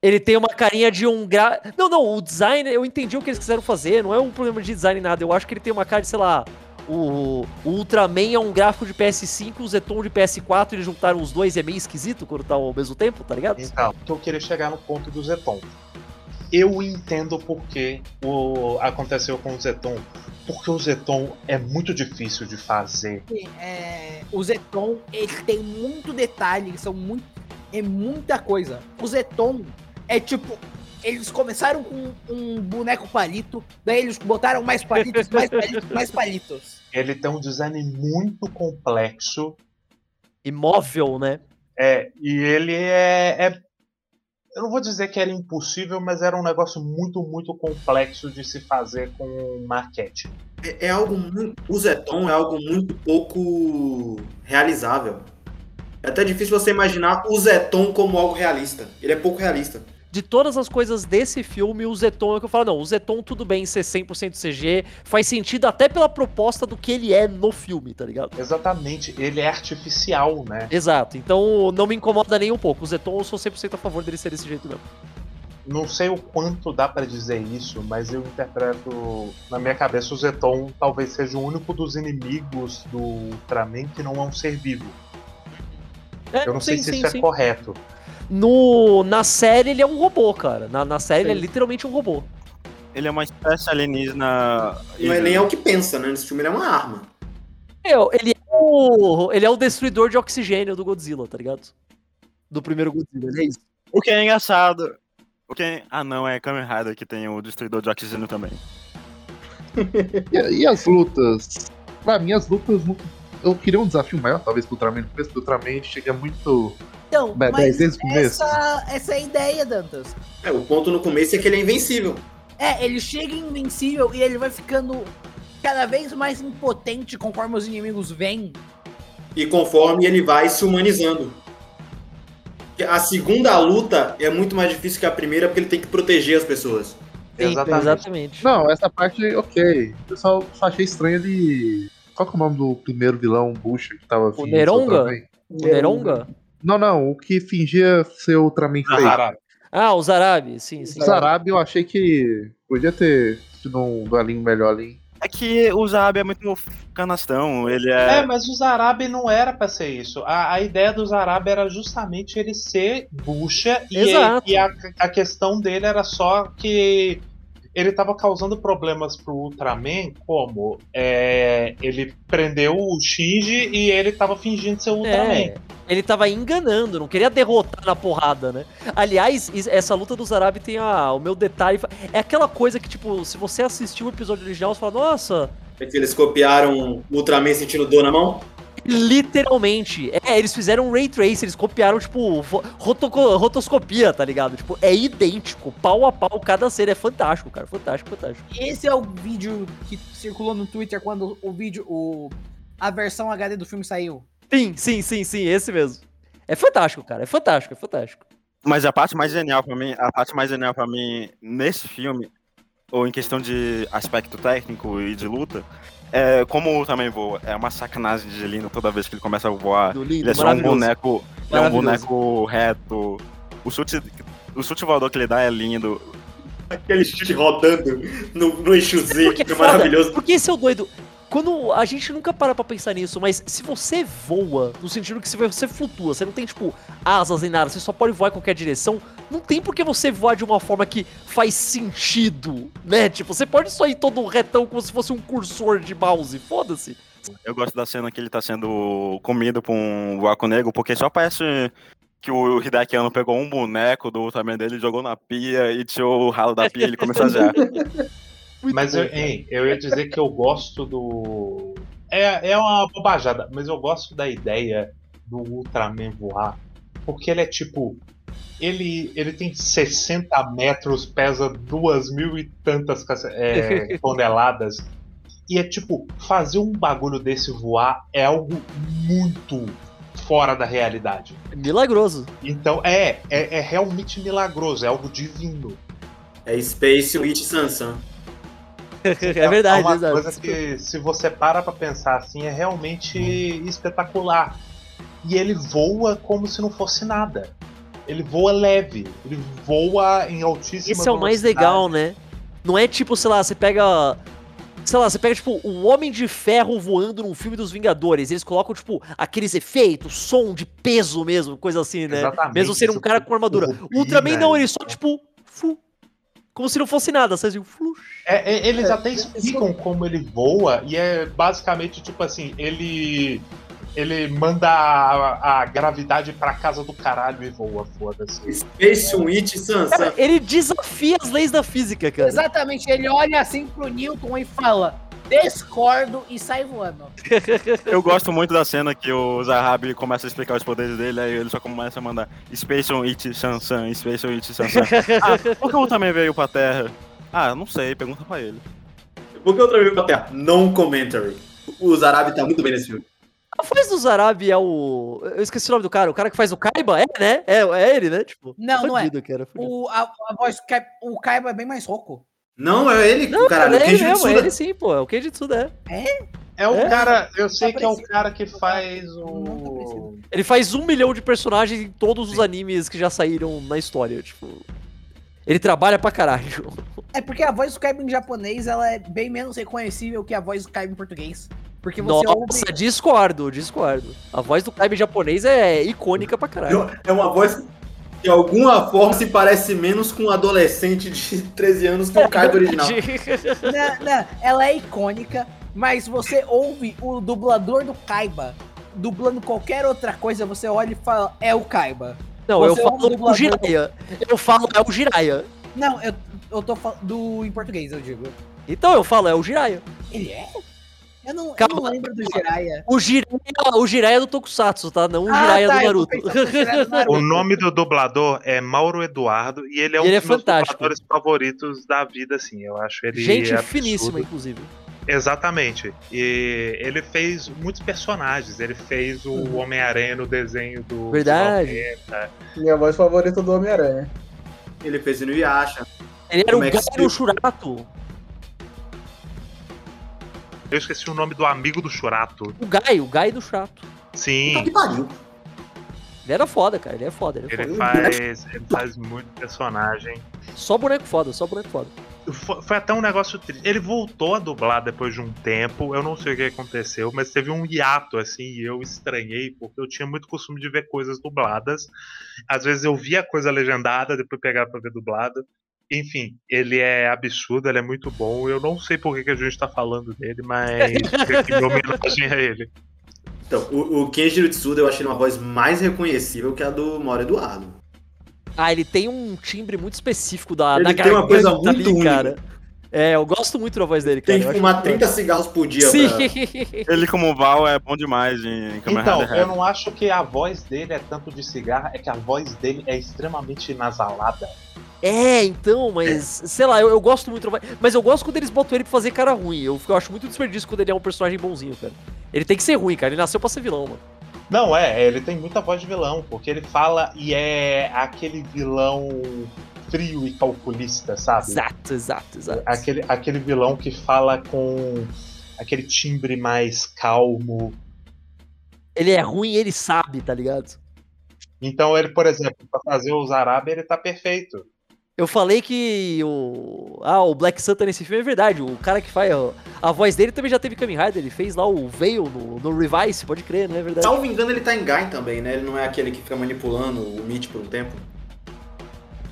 Ele tem uma carinha de um gra... Não, não, o design, eu entendi o que eles quiseram fazer, não é um problema de design nada. Eu acho que ele tem uma cara de, sei lá, o, o Ultraman é um gráfico de PS5, o Zeton de PS4, eles juntaram os dois e é meio esquisito quando tá ao mesmo tempo, tá ligado?
Então, que eu queria chegar no ponto do Zeton. Eu entendo porque o aconteceu com o Zeton. Porque o Zeton é muito difícil de fazer.
É, o Zeton, ele tem muito detalhe, são muito, é muita coisa. O Zeton é tipo, eles começaram com um boneco palito, daí eles botaram mais palitos, mais palitos, mais palitos.
Ele tem um design muito complexo.
Imóvel, né?
É, e ele é, é- Eu não vou dizer que era impossível, mas era um negócio muito, muito complexo de se fazer com maquete.
É, é algo muito. O Zeton é algo muito pouco realizável. É até difícil você imaginar o Zeton como algo realista. Ele é pouco realista.
De todas as coisas desse filme, o Zeton é o que eu falo, não, o Zeton tudo bem ser 100% CG, faz sentido até pela proposta do que ele é no filme, tá ligado?
Exatamente, ele é artificial, né?
Exato, então não me incomoda nem um pouco. O Zeton eu sou 100% a favor dele ser desse jeito mesmo.
Não sei o quanto dá pra dizer isso, mas eu interpreto na minha cabeça o Zeton talvez seja o único dos inimigos do Ultraman que não é um ser vivo.
É,
Eu não sei
sim,
se
sim,
isso
sim.
é correto.
No, na série ele é um robô, cara. Na, na série ele é literalmente um robô.
Ele é uma espécie alienígena.
Não é nem é o que pensa, né? Nesse filme ele é uma arma.
É, ele é o, ele é o destruidor de oxigênio do Godzilla, tá ligado? Do primeiro Godzilla, ele é isso.
O que é engraçado. O que é... Ah, não, é Kamen Rider que tem o destruidor de oxigênio também.
E, e as lutas? Pra mim, as lutas. não- Eu queria um desafio maior, talvez, pro Ultraman no começo, porque o Ultraman chega muito.
Então,
Bem,
mas
dez vezes por mês.
essa, essa é a ideia, Dantas.
É, o ponto no começo é que ele é invencível.
É, ele chega invencível e ele vai ficando cada vez mais impotente conforme os inimigos vêm.
E conforme ele vai se humanizando. A segunda luta é muito mais difícil que a primeira porque ele tem que proteger as pessoas.
Sim,
Exatamente.
exatamente.
Não, essa parte, ok. Eu só, só achei estranho ele. Qual que é o nome do primeiro vilão Bucha que tava fingindo ser
Neronga? O Neronga?
Não, não, o que fingia ser o Ultraman.
Caralho.
Ah, o Zarabi, sim, sim.
O Zarabi eu achei que podia ter tido um duelinho melhor ali.
É que o Zab é muito canastrão, ele é.
É, mas o Zarabi não era pra ser isso. A, a ideia do Zarabi era justamente ele ser bucha e,
Exato.
e a, a questão dele era só que ele tava causando problemas pro Ultraman, como é, ele prendeu o Shinji e ele tava fingindo ser o Ultraman.
É, ele tava enganando, não queria derrotar na porrada, né? Aliás, essa luta do Zarabi tem a, o meu detalhe. É aquela coisa que, tipo, se você assistiu o episódio original, você fala, nossa,
É que eles copiaram o Ultraman sentindo dor na mão.
Literalmente. É, eles fizeram um ray trace, eles copiaram, tipo, rotoscopia, tá ligado? Tipo, é idêntico, pau a pau, cada cena. É fantástico, cara. Fantástico, fantástico.
Esse é o vídeo que circulou no Twitter quando o vídeo, o, a versão HD do filme saiu.
Sim, sim, sim, sim, esse mesmo. É fantástico, cara. É fantástico, é fantástico.
Mas a parte mais genial pra mim, a parte mais genial para mim nesse filme, ou em questão de aspecto técnico e de luta, é como o também voa. É uma sacanagem de lindo toda vez que ele começa a voar.
Do lindo,
Ele é só um boneco, é um boneco reto. O chute, o chute voador que ele dá é lindo.
Aquele chute rodando no, no eixo Z,
Porque
que é
foda,
maravilhoso.
Porque esse é o doido. Quando a gente nunca para pra pensar nisso, mas se você voa, no sentido que se você flutua, você não tem, tipo, asas nem nada, você só pode voar em qualquer direção, não tem por que você voar de uma forma que faz sentido, né? Tipo, você pode só ir todo retão como se fosse um cursor de mouse, foda-se.
Eu gosto da cena que ele tá sendo comido por um buraco negro, porque só parece que o Hideki Anno pegou um boneco do Ultraman dele, jogou na pia e tirou o ralo da pia e ele começou a.
Muito
Mas
bom,
eu, hein, eu ia dizer que eu gosto do. É, é uma bobajada, mas eu gosto da ideia do Ultraman voar. Porque ele é tipo. Ele, ele tem 60 metros, pesa duas mil e tantas é, toneladas. E é tipo, fazer um bagulho desse voar é algo muito fora da realidade.
Milagroso.
Então é, é, é realmente milagroso, é algo divino.
É Space Witch Sansan.
É verdade,
é uma
exato.
coisa que, se você para pra pensar assim, é realmente espetacular. E ele voa como se não fosse nada. Ele voa leve, ele voa em altíssima
Esse é o mais legal, né? Não é tipo, sei lá, você pega. Sei lá, você pega, tipo, um Homem de Ferro voando num filme dos Vingadores. Eles colocam, tipo, aqueles efeitos, som de peso mesmo, coisa assim, né?
Exatamente,
Mesmo sendo um cara com armadura.
turbina,
O Ultraman não, ele só, tipo, fu, como se não fosse nada, sabe? assim, Flu.
É, é, eles até explicam como ele voa, e é basicamente tipo assim, ele. Ele manda a, a gravidade pra casa do caralho e voa, foda-se.
Space Witch Sansan.
Cara, ele desafia as leis da física, cara.
Exatamente, ele olha assim pro Newton e fala: discordo e sai voando.
Eu gosto muito da cena que o Zahabi começa a explicar os poderes dele, aí ele só começa a mandar Space on It Sansan, Space on It Sansan. ah, por que o também veio pra Terra? Ah, não sei, pergunta pra ele.
Por que outra vez pra terra? Non commentary. O Zarabi tá muito bem nesse filme.
A voz do Zarabi é o. Eu esqueci o nome do cara, o cara que faz o Kaiba? É, né? É, é ele, né? Tipo,
Não, não é.
fudido, cara, fudido.
O, a, a voz do Kai- o Kaiba é bem mais rouco.
Não, é ele,
Não,
caralho.
é
o
ele mesmo, é ele sim, pô. É o Kenji Tsuda, é.
É o
É?
cara, eu sei
Tá
que é o cara que faz
tá
o.
parecido.
Ele faz um milhão de personagens em todos os animes que já saíram na história, tipo. Ele trabalha pra caralho.
É porque a voz do Kaiba em japonês ela é bem menos reconhecível que a voz do Kaiba em português. Porque você
Nossa,
ouve.
discordo, discordo. A voz do Kaiba em japonês é icônica pra caralho.
É uma voz que, de alguma forma, se parece menos com um adolescente de 13 anos que o Kaido original.
Não, não, ela é icônica, mas você ouve o dublador do Kaiba dublando qualquer outra coisa, você olha e fala, é o Kaiba.
Não, eu
Você é um
falo o
dublador.
Jiraya. Eu falo é o Jiraya.
Não, eu, eu tô falando do em português, eu digo.
Então eu falo é o Jiraya.
Ele é? Eu não, eu
Calma.
não lembro do Jiraiya.
O Jiraya, o Jiraya é do Tokusatsu, tá? Não o
Ah,
Jiraya
tá,
do
eu
Naruto.
do.
O nome do dublador é Mauro Eduardo e ele é um
Ele é
dos meus
fantástico.
dubladores favoritos da vida, assim. Eu acho ele.
Gente
absurdo.
finíssima, inclusive.
Exatamente. E ele fez muitos personagens. Ele fez o Homem-Aranha no desenho do.
Verdade.
Minha voz favorita do Homem-Aranha.
Ele fez o Inuyasha.
Ele era o
é que
Gai no
se-
Shurato.
Eu esqueci o nome do amigo do Churato.
O Gai, o Gai do.
Puta
Sim.
que pariu.
Ele era foda, cara. Ele é foda, ele é
Ele
foda.
faz, ele faz muito personagem.
Só boneco foda, só boneco foda.
Foi, foi até um negócio triste. Ele voltou a dublar depois de um tempo. Eu não sei o que aconteceu, mas teve um hiato assim e eu estranhei porque eu tinha muito costume de ver coisas dubladas. Às vezes eu via coisa legendada, depois pegava pra ver dublado. Enfim, ele é absurdo, ele é muito bom. Eu não sei por que, que a gente tá falando dele, mas minha homenagem a ele.
Então, o, o Kenji Tsuda eu achei uma voz mais reconhecível que a do Mauro Eduardo.
Ah, ele tem um timbre muito específico da,
Ele
da
tem uma coisa
garganta
muito única.
cara. É, eu gosto muito da voz dele, cara.
Tem que fumar
muito
30 cigarros por dia
Sim.
pra...
Ele como Val é bom demais em Kamen
Então,
Rider
eu não acho que a voz dele é tanto de cigarra, é que a voz dele é extremamente nasalada.
É, então, mas, sei lá, eu, eu gosto muito da voz. Mas eu gosto quando eles botam ele pra fazer cara ruim. Eu, eu acho muito desperdício quando ele é um personagem bonzinho, cara. Ele tem que ser ruim, cara. Ele nasceu pra ser vilão, mano.
Não, é, ele tem muita voz de vilão, porque ele fala e é aquele vilão frio e calculista, sabe?
Exato, exato, exato.
Aquele, aquele vilão que fala com aquele timbre mais calmo.
Ele é ruim e ele sabe, tá ligado?
Então ele, por exemplo, pra fazer o Zarab, ele tá perfeito.
Eu falei que o. Ah, o Black Santa nesse filme é verdade. O cara que faz. A voz dele também já teve Kamen Rider. Ele fez lá o Veil no, no Revice, pode crer, não é verdade?
Salvo engano, ele tá em Gain também, né? Ele não é aquele que fica manipulando o Meat por um tempo.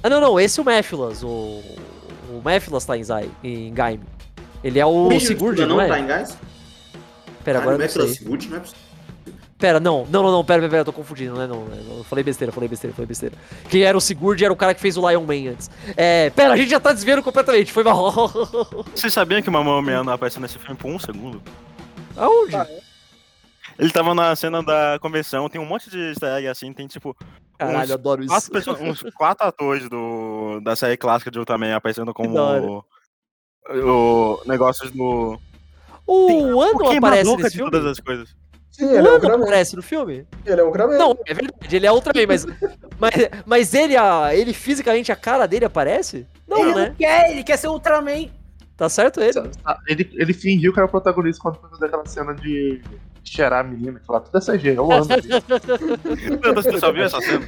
Ah, não, não. Esse é o Mephilas. O, o Mephilas tá em, Zai, em Gaime. Ele é o
Kenji
Sigurd, não,
não
é?
tá em Gás?
Pera, agora eu não sei.
Sigurd, não é.
Pera, não, não, não, não, pera, pera, pera, eu tô confundindo, não é não, não, eu falei besteira, falei besteira, falei besteira. Quem era o Sigurd era o cara que fez o Lion Man antes. É, pera, a gente já tá desviando completamente, foi mal.
Vocês sabiam que o Mamão Man apareceu nesse filme por um segundo?
Aonde?
Ah,
Ele tava na cena da convenção, tem um monte de easter egg assim, tem tipo.
Caralho,
uns
adoro isso.
quatro, uns quatro atores do, da série clássica de Ultraman aparecendo como o, o negócios do.
O
o
Ano
queimador
aparece
de
nesse filme?
todas as coisas.
Sim,
O
ele é
aparece no filme?
Ele é Ultraman.
Não, é verdade, ele é Ultraman, mas, mas, mas ele, a, ele fisicamente, a cara dele aparece? Não,
ele
né?
não quer, ele quer ser Ultraman.
Tá certo ele?
Ele, ele fingiu que era o protagonista quando foi fazer aquela cena de cheirar a menina e falar tudo essa gente. Eu amo.
Deus, você só viu essa cena?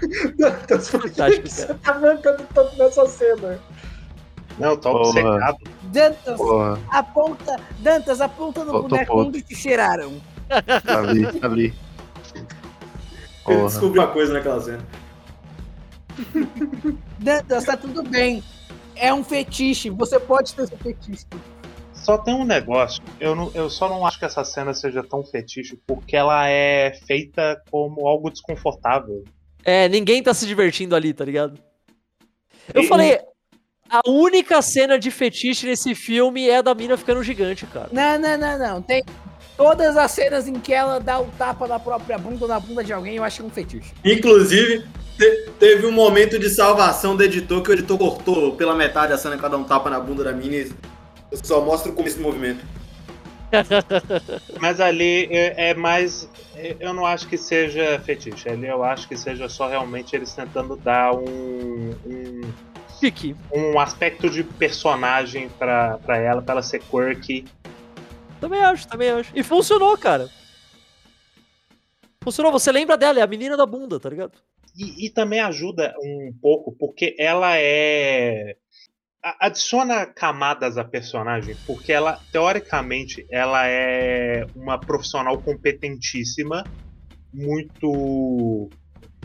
Acho que
você tá mancando tanto nessa cena?
Não, tá obcecado.
Dantas,
Porra,
aponta, Dantas, aponta no
Tô- tô
boneco
puto.
onde te cheiraram.
ali, ali.
Ele
Porra.
descobriu uma coisa naquela cena.
Dantas, tá tudo bem. É um fetiche, você pode ter esse fetiche.
Só tem um negócio, eu, não, eu só não acho que essa cena seja tão fetiche porque ela é feita como algo desconfortável.
É, ninguém tá se divertindo ali, tá ligado? Eu
E-
falei, a única cena de fetiche nesse filme é a da mina ficando gigante, cara.
Não, não, não, não. Tem todas as cenas em que ela dá o tapa na própria bunda ou na bunda de alguém, eu acho que é um fetiche.
Inclusive, te- teve um momento de salvação do editor que o editor cortou pela metade a cena que ela dá um tapa na bunda da mina e só mostra o começo do movimento.
Mas ali é, é mais. é- Eu não acho que seja fetiche. Ali eu acho que seja só realmente eles tentando dar um. um,
Chique.
um aspecto de personagem pra, pra ela, pra ela ser quirky.
Também acho, também acho. E funcionou, cara. Funcionou, você lembra dela, é a menina da bunda, tá ligado?
E, e também ajuda um pouco, porque ela é. Adiciona camadas à personagem, porque ela, teoricamente, ela é uma profissional competentíssima, muito,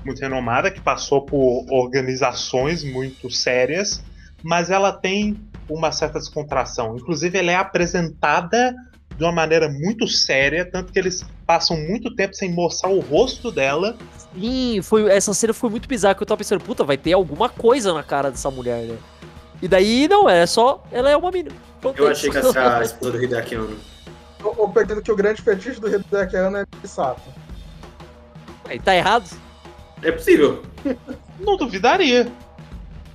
muito renomada, que passou por organizações muito sérias, mas ela tem uma certa descontração. Inclusive, ela é apresentada de uma maneira muito séria, tanto que eles passam muito tempo sem mostrar o rosto dela.
Sim, foi, essa cena foi muito bizarra, que eu tava pensando, puta, vai ter alguma coisa na cara dessa mulher, né? E daí, não, é só, ela é uma mina. Pronto,
Eu achei que essa era a esposa do Hideaki Anno.
Eu, eu percebo que o grande fetiche do Hideki Anno é Misato.
Aí, tá errado?
É possível.
Não duvidaria.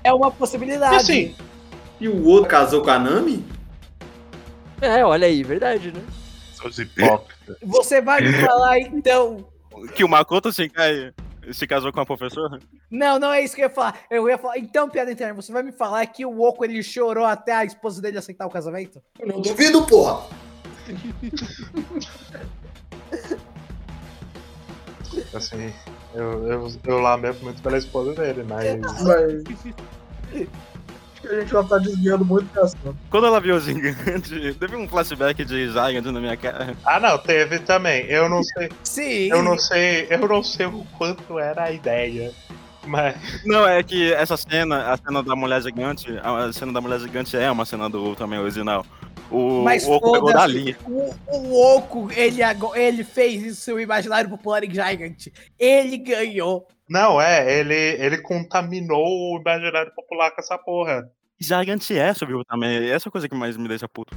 É uma possibilidade.
E assim,
E o outro casou com a Nami?
É, olha aí, verdade, né?
Seus hipócritas.
Você vai me falar então.
Que o Makoto Shinkai se casou com a professora?
Não, não é isso que eu ia falar. Eu ia falar. Então, piada interna, você vai me falar que o Oco ele chorou até a esposa dele aceitar o casamento?
Eu não duvido, porra!
assim, eu, eu, eu lamento muito pela esposa dele, mas.
Mas. Que a gente já tá desviando muito dessa.
Quando ela viu o gigante, teve um flashback de Gigant na minha cara.
Ah não, teve também. Eu não sei.
Sim.
Eu não sei. Eu não sei o quanto era a ideia. Mas.
Não, é que essa cena, a cena da mulher gigante, a cena da mulher gigante é uma cena do Ultraman original. O,
Mas
o Oco pegou dali.
O, o Oco, ele, ele fez isso seu imaginário popular em Gigant. Ele ganhou.
Não, é, ele, ele contaminou o imaginário popular com essa porra.
Gigant é sobre o Ultraman, essa é a coisa que mais me deixa puto.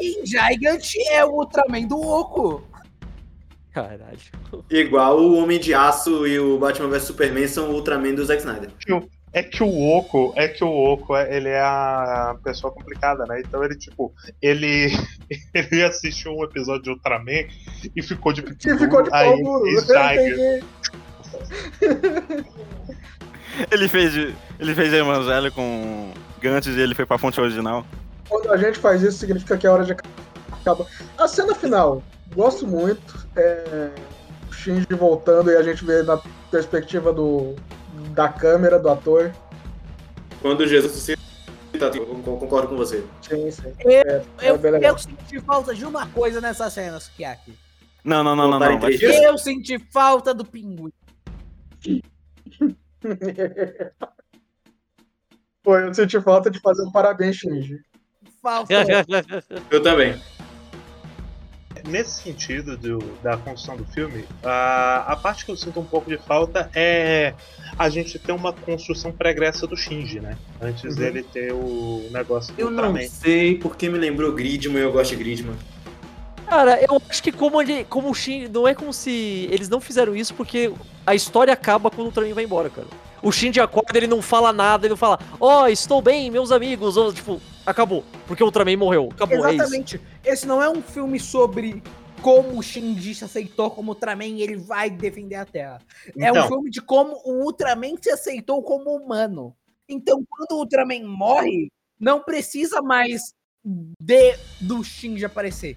E Gigant é o Ultraman do Oco.
Caralho.
Igual o Homem de Aço e o Batman vs Superman são o Ultraman do Zack Snyder.
É que o Oco, é que o Oco, é- ele é a pessoa complicada, né? Então ele, tipo, ele, ele assistiu um episódio de Ultraman e ficou de
Que ficou de pau
aí,
duro.
Ele fez, ele fez Evangelho com Gantes e ele foi pra fonte original.
Quando a gente faz isso, significa que é hora de acabar. A cena final, gosto muito. É... O Shinji voltando e a gente vê na perspectiva do... da câmera, do ator.
Quando Jesus se eu concordo com você.
Sim, sim.
Eu,
É, é
eu,
legal.
eu senti falta de uma coisa nessa cena, Sukiaki.
Não, não, não, não, não.
dias?
Eu senti falta do pinguim.
Pô, eu senti falta de fazer um parabéns, Shinji.
Falta.
Eu também.
Nesse sentido do- da construção do filme, a, a parte que eu sinto um pouco de falta é a gente ter uma construção pregressa do Shinji, né? Antes
Uhum.
dele ter o negócio do
Eu não sei porque me lembrou Gridman e eu gosto de Gridman.
Cara, eu acho que como, ele, como o Shin. Não é como se. Eles não fizeram isso porque a história acaba quando o Ultraman vai embora, cara. O Shinji acorda, ele não fala nada, ele não fala, ó, estou bem, meus amigos, ou, tipo, acabou. Porque o Ultraman morreu. Acabou, é isso.
Exatamente. Esse não é um filme sobre como o Shinji se aceitou como Ultraman e ele vai defender a Terra. É um
Então.
filme de como o Ultraman se aceitou como humano. Então, quando o Ultraman morre, não precisa mais de do Shinji aparecer.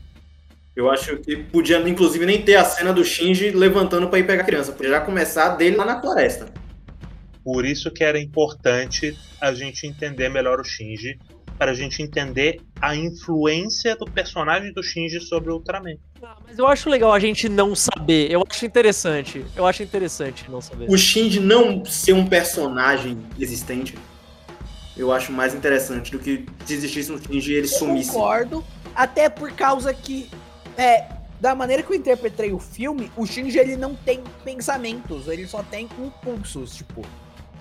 Eu acho que podia, inclusive, nem ter a cena do Shinji levantando pra ir pegar a criança. Podia já começar dele lá na floresta.
Por isso que era importante a gente entender melhor o Shinji, para a gente entender a influência do personagem do Shinji sobre o Ultraman.
Ah, Mas eu acho legal a gente não saber. Eu acho interessante. Eu acho interessante não saber.
O Shinji não ser um personagem existente, eu acho mais interessante do que se existisse um Shinji e ele
Eu
sumisse.
concordo, até por causa que, é, da maneira que eu interpretei o filme, o Shinji ele não tem pensamentos, ele só tem impulsos, tipo.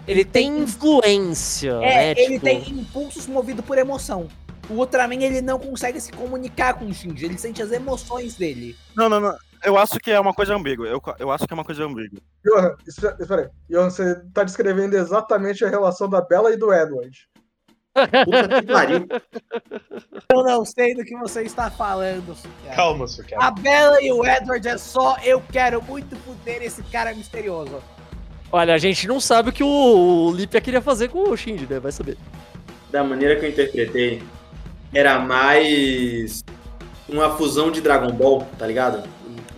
Ele tem influência,
É,
né?
ele
tipo-
tem impulsos movidos por emoção. O Ultraman ele não consegue se comunicar com o Shinji, ele sente as emoções dele.
Não, não, não. Eu acho que é uma coisa ambígua. Eu, eu acho que é uma coisa ambígua.
Johan, espera espera aí. Johan, você tá descrevendo exatamente a relação da Bella e do Edward.
Puta que pariu.
Eu não sei do que você está falando. Sukiara.
Calma, Sukiara.
A Bella e o Edward é só eu quero muito fuder esse cara misterioso.
Olha, a gente não sabe o que o Lipia queria fazer com o Shinji, né? Vai saber.
Da maneira que eu interpretei, era mais uma fusão de Dragon Ball, tá ligado?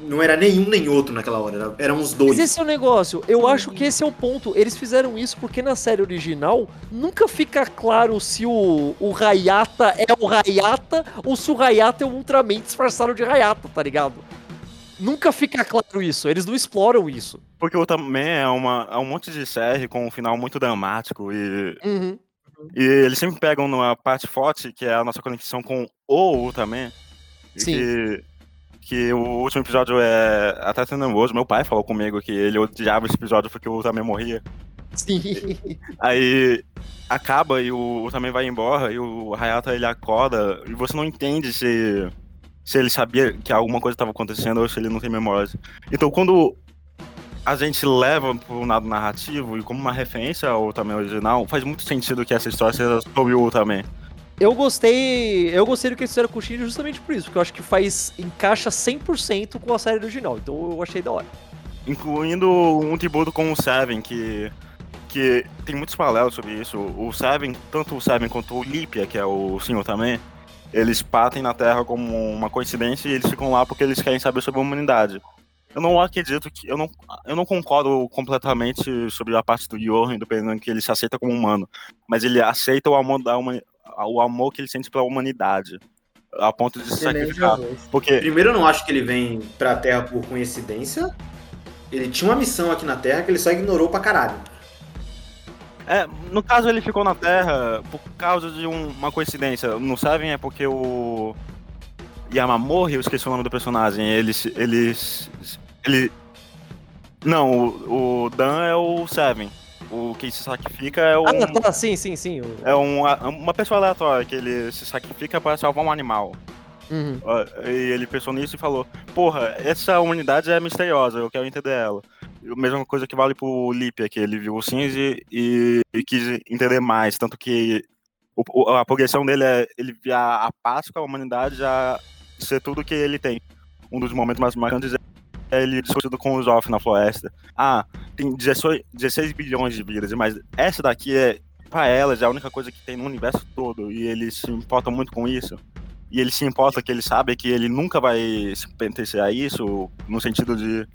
Não era nenhum nem outro naquela hora, era- eram os
Mas
dois.
esse é o negócio. Eu acho que esse é o ponto. Eles fizeram isso porque na série original nunca fica claro se o, o Hayata é o Hayata ou se o Hayata é o Ultraman disfarçado de Hayata, tá ligado? Nunca fica claro isso. Eles não exploram isso.
Porque o Ultraman é, uma, é um monte de série com um final muito dramático e,
Uhum.
e eles sempre pegam numa parte forte, que é a nossa conexão com o Ultraman. e
Sim.
Que, que o último episódio é até tenebroso. Meu pai falou comigo que ele odiava esse episódio porque o Ultraman morria.
Sim.
Aí acaba e o Ultraman vai embora e o Hayata ele acorda e você não entende se, se ele sabia que alguma coisa estava acontecendo ou se ele não tem memória. Então quando a gente leva pro lado narrativo e como uma referência ao Ultraman original, faz muito sentido que essa história seja sobre o Ultraman.
Eu gostei. Eu gostei do que eles fizeram com o Shinji justamente por isso, porque eu acho que faz. encaixa 100% com a série original. Então eu achei da hora.
Incluindo um tributo com o Seven, que, que tem muitos paralelos sobre isso. O Seven, tanto o Seven quanto o Lipia, que é o Senhor também, eles partem na Terra como uma coincidência e eles ficam lá porque eles querem saber sobre a humanidade. Eu não acredito que. Eu não, eu não concordo completamente sobre a parte do Johan do Penan que ele se aceita como humano. Mas ele aceita o amor, da o amor que ele sente pela humanidade. A ponto de se sacrificar. Porque
Primeiro, eu não acho que ele vem pra Terra por coincidência. Ele tinha uma missão aqui na Terra que ele só ignorou pra caralho.
É, no caso ele ficou na Terra por causa de um- uma coincidência. No Seven é porque o Yamamori, eu esqueci o nome do personagem, ele se- ele se- ele não, o, o Dan é o Seven. O que se sacrifica é um
Ah, tá, sim, sim, sim. o-
é um, uma pessoa aleatória que ele se sacrifica para salvar um animal.
Uhum.
Ó, E ele pensou nisso e falou: Porra, essa humanidade é misteriosa, eu quero entender ela. A mesma coisa que vale pro Lipia, que ele viu o Cinze e, e quis entender mais. Tanto que o- a progressão dele é ele ver a, a paz com a humanidade a ser tudo que ele tem. Um dos momentos mais marcantes é ele discutindo com os Off na floresta. Ah, tem 16, 16 bilhões de vidas, mas essa daqui é, pra elas, é a única coisa que tem no universo todo. E eles se importam muito com isso e ele se importa que ele sabe que ele nunca vai se pertencer a isso, no sentido de.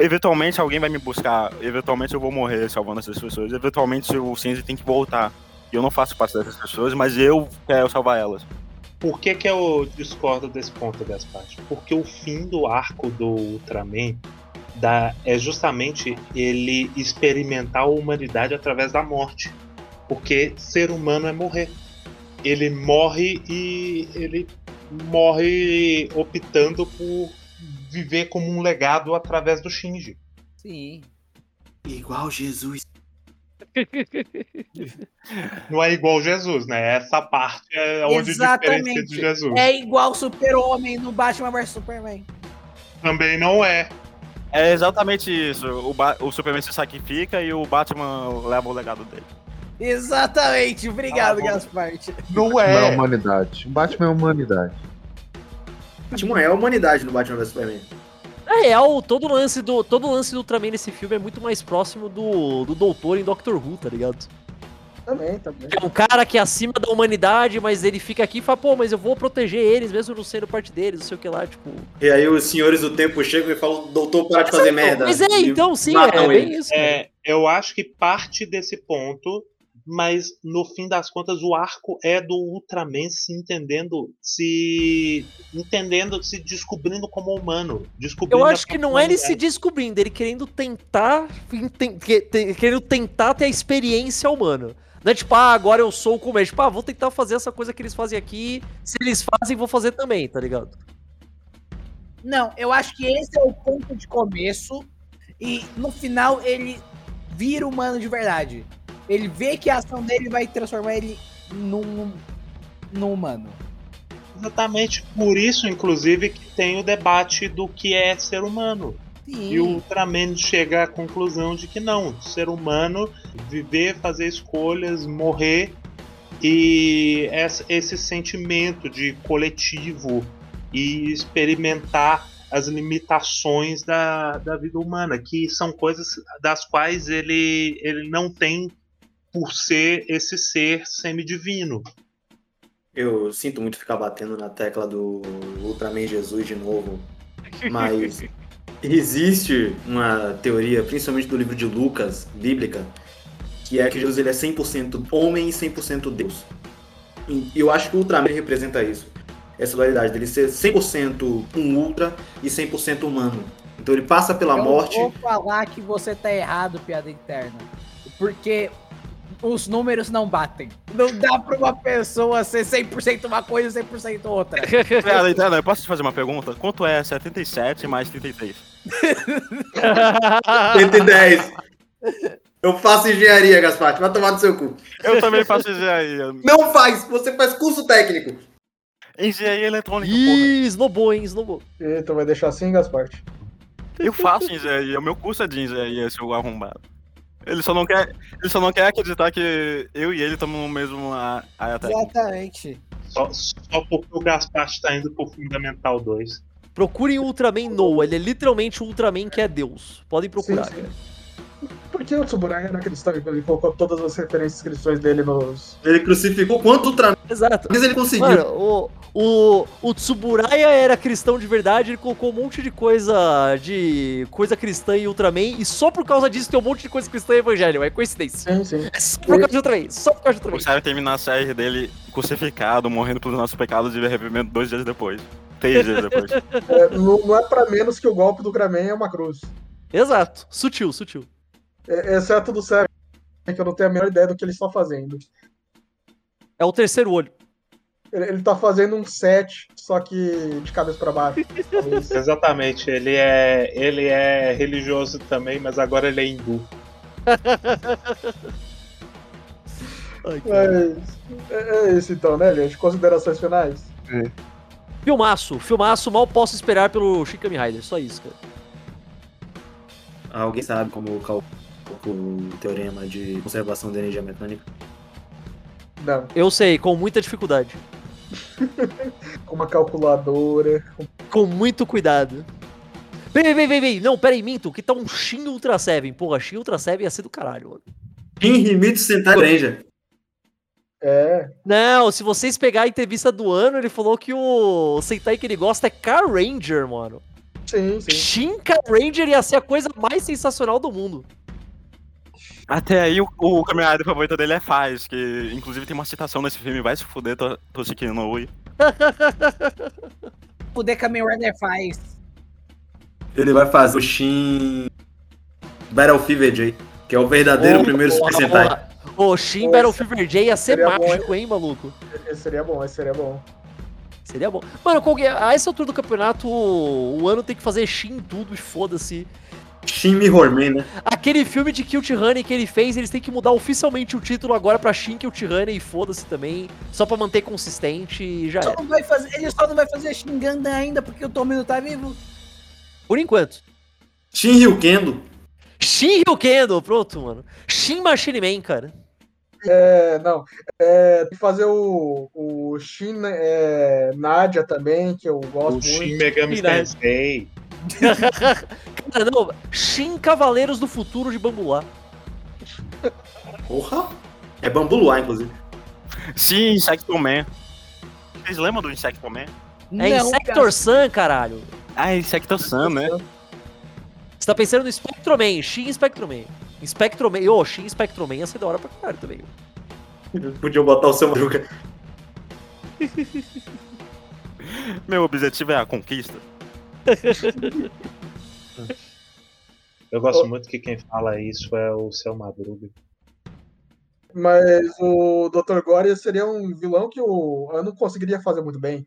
Eventualmente alguém vai me buscar, eventualmente eu vou morrer salvando essas pessoas, eventualmente o Cinzy tem que voltar. E eu não faço parte dessas pessoas, mas eu quero salvar elas.
Por que, que eu discordo desse ponto, Gaspar? Porque o fim do arco do Ultraman da, é justamente ele experimentar a humanidade através da morte. Porque ser humano é morrer. Ele morre e ele morre optando por viver como um legado através do Shinji.
Sim.
Igual Jesus.
Não é igual Jesus, né? Essa parte é onde diferencia de Jesus.
É igual Super-Homem no Batman vs Superman.
Também não é.
É exatamente isso. O, Ba- o Superman se sacrifica e o Batman leva o legado dele.
Exatamente. Obrigado,
Ah, bom.
Gaspart.
Não
Não é a
é.
humanidade. O Batman é a humanidade.
Batman é a humanidade no Batman vs Superman.
Na real, todo lance do todo lance do Ultraman nesse filme é muito mais próximo do, do Doutor em Doctor Who, tá ligado?
Também, também.
É um cara que é acima da humanidade, mas ele fica aqui e fala, pô, mas eu vou proteger eles, mesmo não sendo parte deles, não sei o que lá, tipo.
E aí os senhores do tempo chegam e falam, doutor, para de fazer merda.
Mas é, então sim,
matam
é bem isso. cara.
É, eu acho que parte desse ponto, mas no fim das contas o arco é do Ultraman se entendendo, se entendendo, se descobrindo como humano, descobrindo
Eu acho que não é ele se descobrindo, ele querendo tentar. Querendo tentar ter a experiência humana. Não é tipo, ah, agora eu sou o comer. Tipo, ah, vou tentar fazer essa coisa que eles fazem aqui. Se eles fazem, vou fazer também, tá ligado?
Não, eu acho que esse é o ponto de começo. E no final ele vira humano de verdade. Ele vê que a ação dele vai transformar ele num, num humano.
Exatamente por isso, inclusive, que tem o debate do que é ser humano.
Sim.
E o Ultraman chega à conclusão de que não, ser humano, viver, fazer escolhas, morrer e esse sentimento de coletivo e experimentar as limitações da, da vida humana, que são coisas das quais ele, ele não tem por ser esse ser semidivino.
Eu sinto muito ficar batendo na tecla do Ultraman Jesus de novo, mas existe uma teoria, principalmente do livro de Lucas, bíblica, que é que Jesus ele é 100% homem e 100% Deus. E eu acho que o Ultraman representa isso. Essa dualidade dele ser 100% um ultra e 100% humano. Então ele passa pela
eu
morte.
vou falar que você tá errado, piada interna. Porque os números não batem. Não dá pra uma pessoa ser 100% uma coisa e 100% outra.
Piada interna, eu posso te fazer uma pergunta? Quanto é 77 mais 33?
110. Eu faço engenharia, Gaspar. Vai tomar no seu cu.
Eu também faço engenharia.
Não faz! Você faz curso técnico.
Engenharia eletrônica, porra.
Ih, snowball, hein, snowball.
Eita, vai deixar assim, Gaspart?
Eu faço engenharia, o meu curso é de engenharia, seu arrombado. Ele só não quer, ele só não quer acreditar que eu e ele estamos no mesmo área técnica.
Exatamente.
Só, só porque o Gaspar está indo pro Fundamental 2.
Procurem o Ultraman Noah, ele é literalmente o Ultraman que é Deus. Podem procurar,
Sim, sim.
cara.
Por que o Tsuburaya era cristão? Ele colocou todas as referências e inscrições dele nos.
Ele crucificou quanto Ultraman
Exato.
ele conseguiu.
Mano, o, o, o Tsuburaya era cristão de verdade, ele colocou um monte de coisa de coisa cristã em Ultraman, e só por causa disso tem um monte de coisa cristã em Evangelho, é coincidência.
Sim, sim.
É só por causa de Ultraman, só por causa de
O
Ultraman.
Sarah termina a série dele crucificado, morrendo pelos nossos pecados e arrependimento dois dias depois. Três dias depois.
É, não, não é pra menos que o golpe do Kramen é uma cruz.
Exato, sutil, sutil.
É, exceto do Seven, que eu não tenho a menor ideia do que ele está fazendo.
É o terceiro olho.
Ele, ele tá fazendo um set, só que de cabeça pra baixo.
Exatamente, ele é, ele é religioso também, mas agora ele é hindu.
Ai.
Mas é, é isso então, né, gente? Considerações finais?
Filmaço, filmaço, mal posso esperar pelo Shin Kamen Rider, só isso, cara.
Alguém sabe como calcula o teorema de conservação da energia mecânica?
Não.
Eu sei, com muita dificuldade.
Com uma calculadora.
Com muito cuidado. Vem, vem, vem, vem, vem. Não, pera aí, minto, que tá um Shin Ultra 7. Porra, Shin Ultra 7 ia ser do caralho, mano.
Shin Himitsu Sentai Ranger.
É.
Não, se vocês pegar a entrevista do ano, ele falou que o Sentai que ele gosta é Car Ranger, mano.
Sim, sim.
Shin Car Ranger ia ser a coisa mais sensacional do mundo.
Até aí o, o Kamen Rider favorito dele é Faz, que inclusive tem uma citação nesse filme, vai se fuder, Toshiki no Ui.
O The Kamen Rider faz.
Ele vai fazer o Shin Battle Fever J, que é o verdadeiro
Ô,
primeiro Super Sentai.
Ô, Shin
Esse
Battle Fever J ia ser
seria bom,
mágico, hein, maluco?
Esse seria bom, esse seria bom.
Seria bom. Mano, qualquer- a essa altura do campeonato, o, o ano tem que fazer Shin tudo e foda-se.
Shin Mihorman, né?
Aquele filme de Kilt Honey que ele fez, eles têm que mudar oficialmente o título agora pra Shin Kilt Honey e foda-se também, só pra manter consistente e já
Só vai fazer, ele só não vai fazer xingando ainda porque o Tommy não tá vivo.
Por enquanto.
Shin Ryukendo.
Shin Ryukendo, pronto, mano. Shin Machine Man, cara.
É, não. É, tem que fazer o, o Shin é, Nadia também, que eu gosto
O Shin
muito.
Megami
Irado.
Tensei.
Cara, não, Shin Cavaleiros do Futuro de Bambuá.
Porra! É Bambu Luar, inclusive.
Sim, Insecto Man. Vocês lembram do Insecto Man?
É Insector Sun, caralho.
Ah, Insecto Sun, né?
Você tá pensando no Spectroman, Shin Spectroman. Spectroman, ô, Shin Spectroman ia ser da hora pra caralho também.
Podiam botar o seu Madruga.
Meu objetivo é a conquista.
Eu gosto muito que quem fala isso é o Seu Madruga.
Mas o Dr. Gore seria um vilão que o Ano conseguiria fazer muito bem.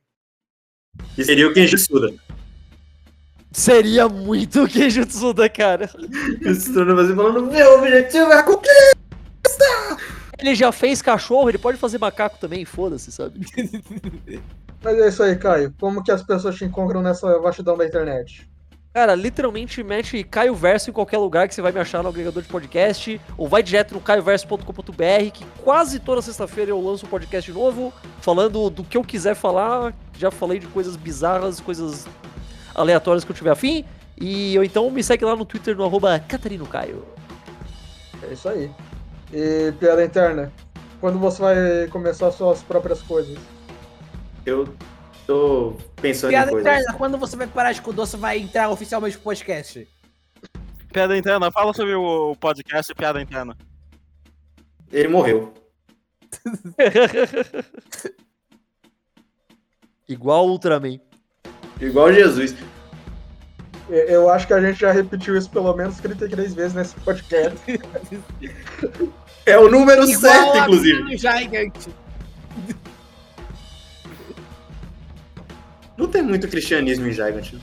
E seria o Kenji Suda.
Seria muito Queijo Tsuda, cara.
Você falando, meu objetivo é a conquista!
Ele já fez cachorro, ele pode fazer macaco também, foda-se, sabe?
Mas é isso aí, Caio. Como que as pessoas te encontram nessa vastidão da internet?
Cara, literalmente mete Caio Verso em qualquer lugar que você vai me achar no agregador de podcast, ou vai direto no caioverso.com.br, que quase toda sexta-feira eu lanço um podcast novo, falando do que eu quiser falar. Já falei de coisas bizarras, coisas aleatórias que eu tiver afim. E ou então me segue lá no Twitter no arroba Catarino Caio.
É isso aí. E piada interna. Quando você vai começar suas próprias coisas?
Eu tô pensando
Piada
em coisas.
interna, quando você vai parar de com o doce, vai entrar oficialmente pro podcast.
Piada interna, fala sobre o podcast Piada Interna.
Ele morreu.
Igual Ultraman.
Igual Jesus.
Eu acho que a gente já repetiu isso pelo menos 33 vezes nesse podcast.
É o número
Igual
certo, inclusive.
Mini
Não tem muito cristianismo em Gigant.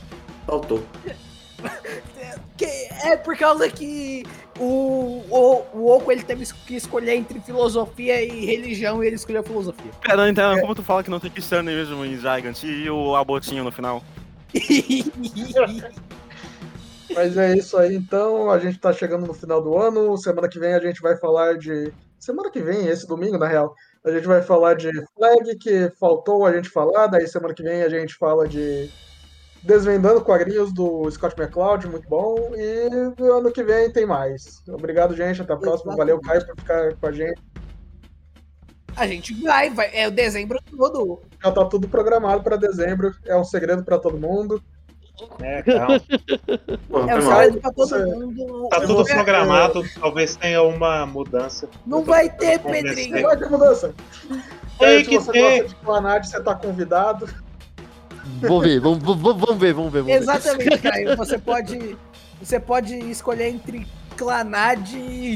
Faltou.
É por causa que o, o, o Oco ele teve que escolher entre filosofia e religião e ele escolheu filosofia.
Piada interna, como tu fala que não tem cristianismo em Gigant e o abotinho no final?
Mas é isso aí, então. A gente tá chegando no final do ano. Semana que vem a gente vai falar de. Semana que vem, esse domingo, na real. A gente vai falar de Flag, que faltou a gente falar. Daí semana que vem a gente fala de Desvendando Quadrinhos do Scott McCloud, muito bom. E no ano que vem tem mais. Obrigado, gente. Até a próxima. Valeu, Caio, por ficar com a gente.
A gente vai, vai, é o dezembro todo.
Já tá tudo programado para dezembro. É um segredo para todo mundo.
É, calma.
Porra,
É
foi
o
mal.
segredo pra todo mundo.
Tá tudo programado, talvez tenha uma mudança.
Não vai ter, Pedrinho.
Vai ter mudança.
Tem que
você
ter.
gosta de Clanad, você tá convidado.
Vamos ver, vamos, vamos, vamos ver, vamos ver. Vamos ver.
Exatamente, Caio. Você pode, você pode escolher entre Clanad,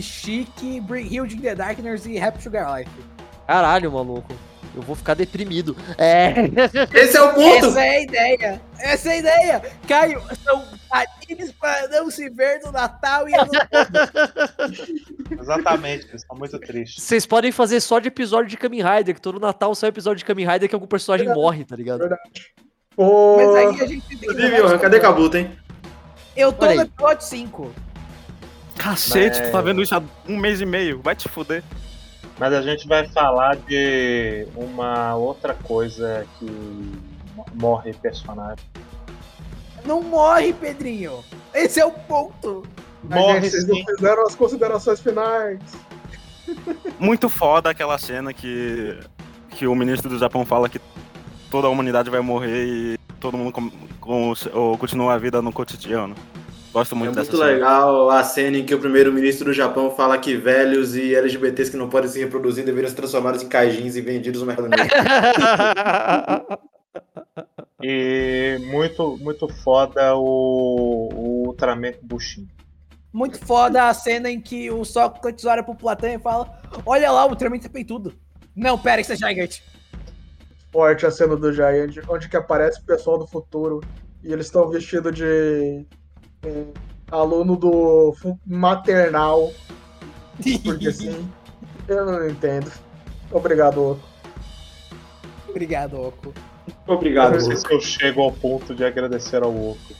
Chique, Bring Hill in the Darkness e Rap Sugar Life.
Caralho, maluco. Eu vou ficar deprimido. É.
Esse é o ponto!
Essa é a ideia. Essa é a ideia. Caio, são animes para não se ver no Natal e ano
Exatamente, eles estão muito tristes.
Vocês podem fazer só de episódio de Kamen Rider, que todo Natal sai episódio de Kamen Rider que algum personagem morre, tá ligado?
Pô,
Mas aí a gente tem que
Johan, cadê Kabuto, hein?
Eu tô no episódio 5.
Cacete,
Mas-
tu tá vendo isso há um mês e meio. Vai te fuder.
Mas a gente vai falar de uma outra coisa que morre personagem.
Não morre, Pedrinho. Esse é o ponto.
Morre
gente, vocês
sim.
não fizeram as considerações finais.
Muito foda aquela cena que, que o ministro do Japão fala que toda a humanidade vai morrer e todo mundo com, com- ou continua a vida no cotidiano. Gosto
É
muito dessa
muito
cena.
legal a cena em que o primeiro-ministro do Japão fala que velhos e LGBTs que não podem se reproduzir deveriam ser transformados em kaijins e vendidos no mercado negro.
E muito, muito foda o, o Ultraman Bushin.
Muito foda a cena em que o Sócrates olha pro Platão e fala: Olha lá, o Ultraman tá peitudo. Não, pera, isso é Gigant.
Forte a cena do Giant, onde que aparece o pessoal do futuro e eles estão vestidos de. É, aluno do maternal. Porque sim, eu não entendo. Obrigado, Oco.
Obrigado, Oco.
Obrigado,
não sei
Oco.
se eu chego ao ponto de agradecer ao Oco.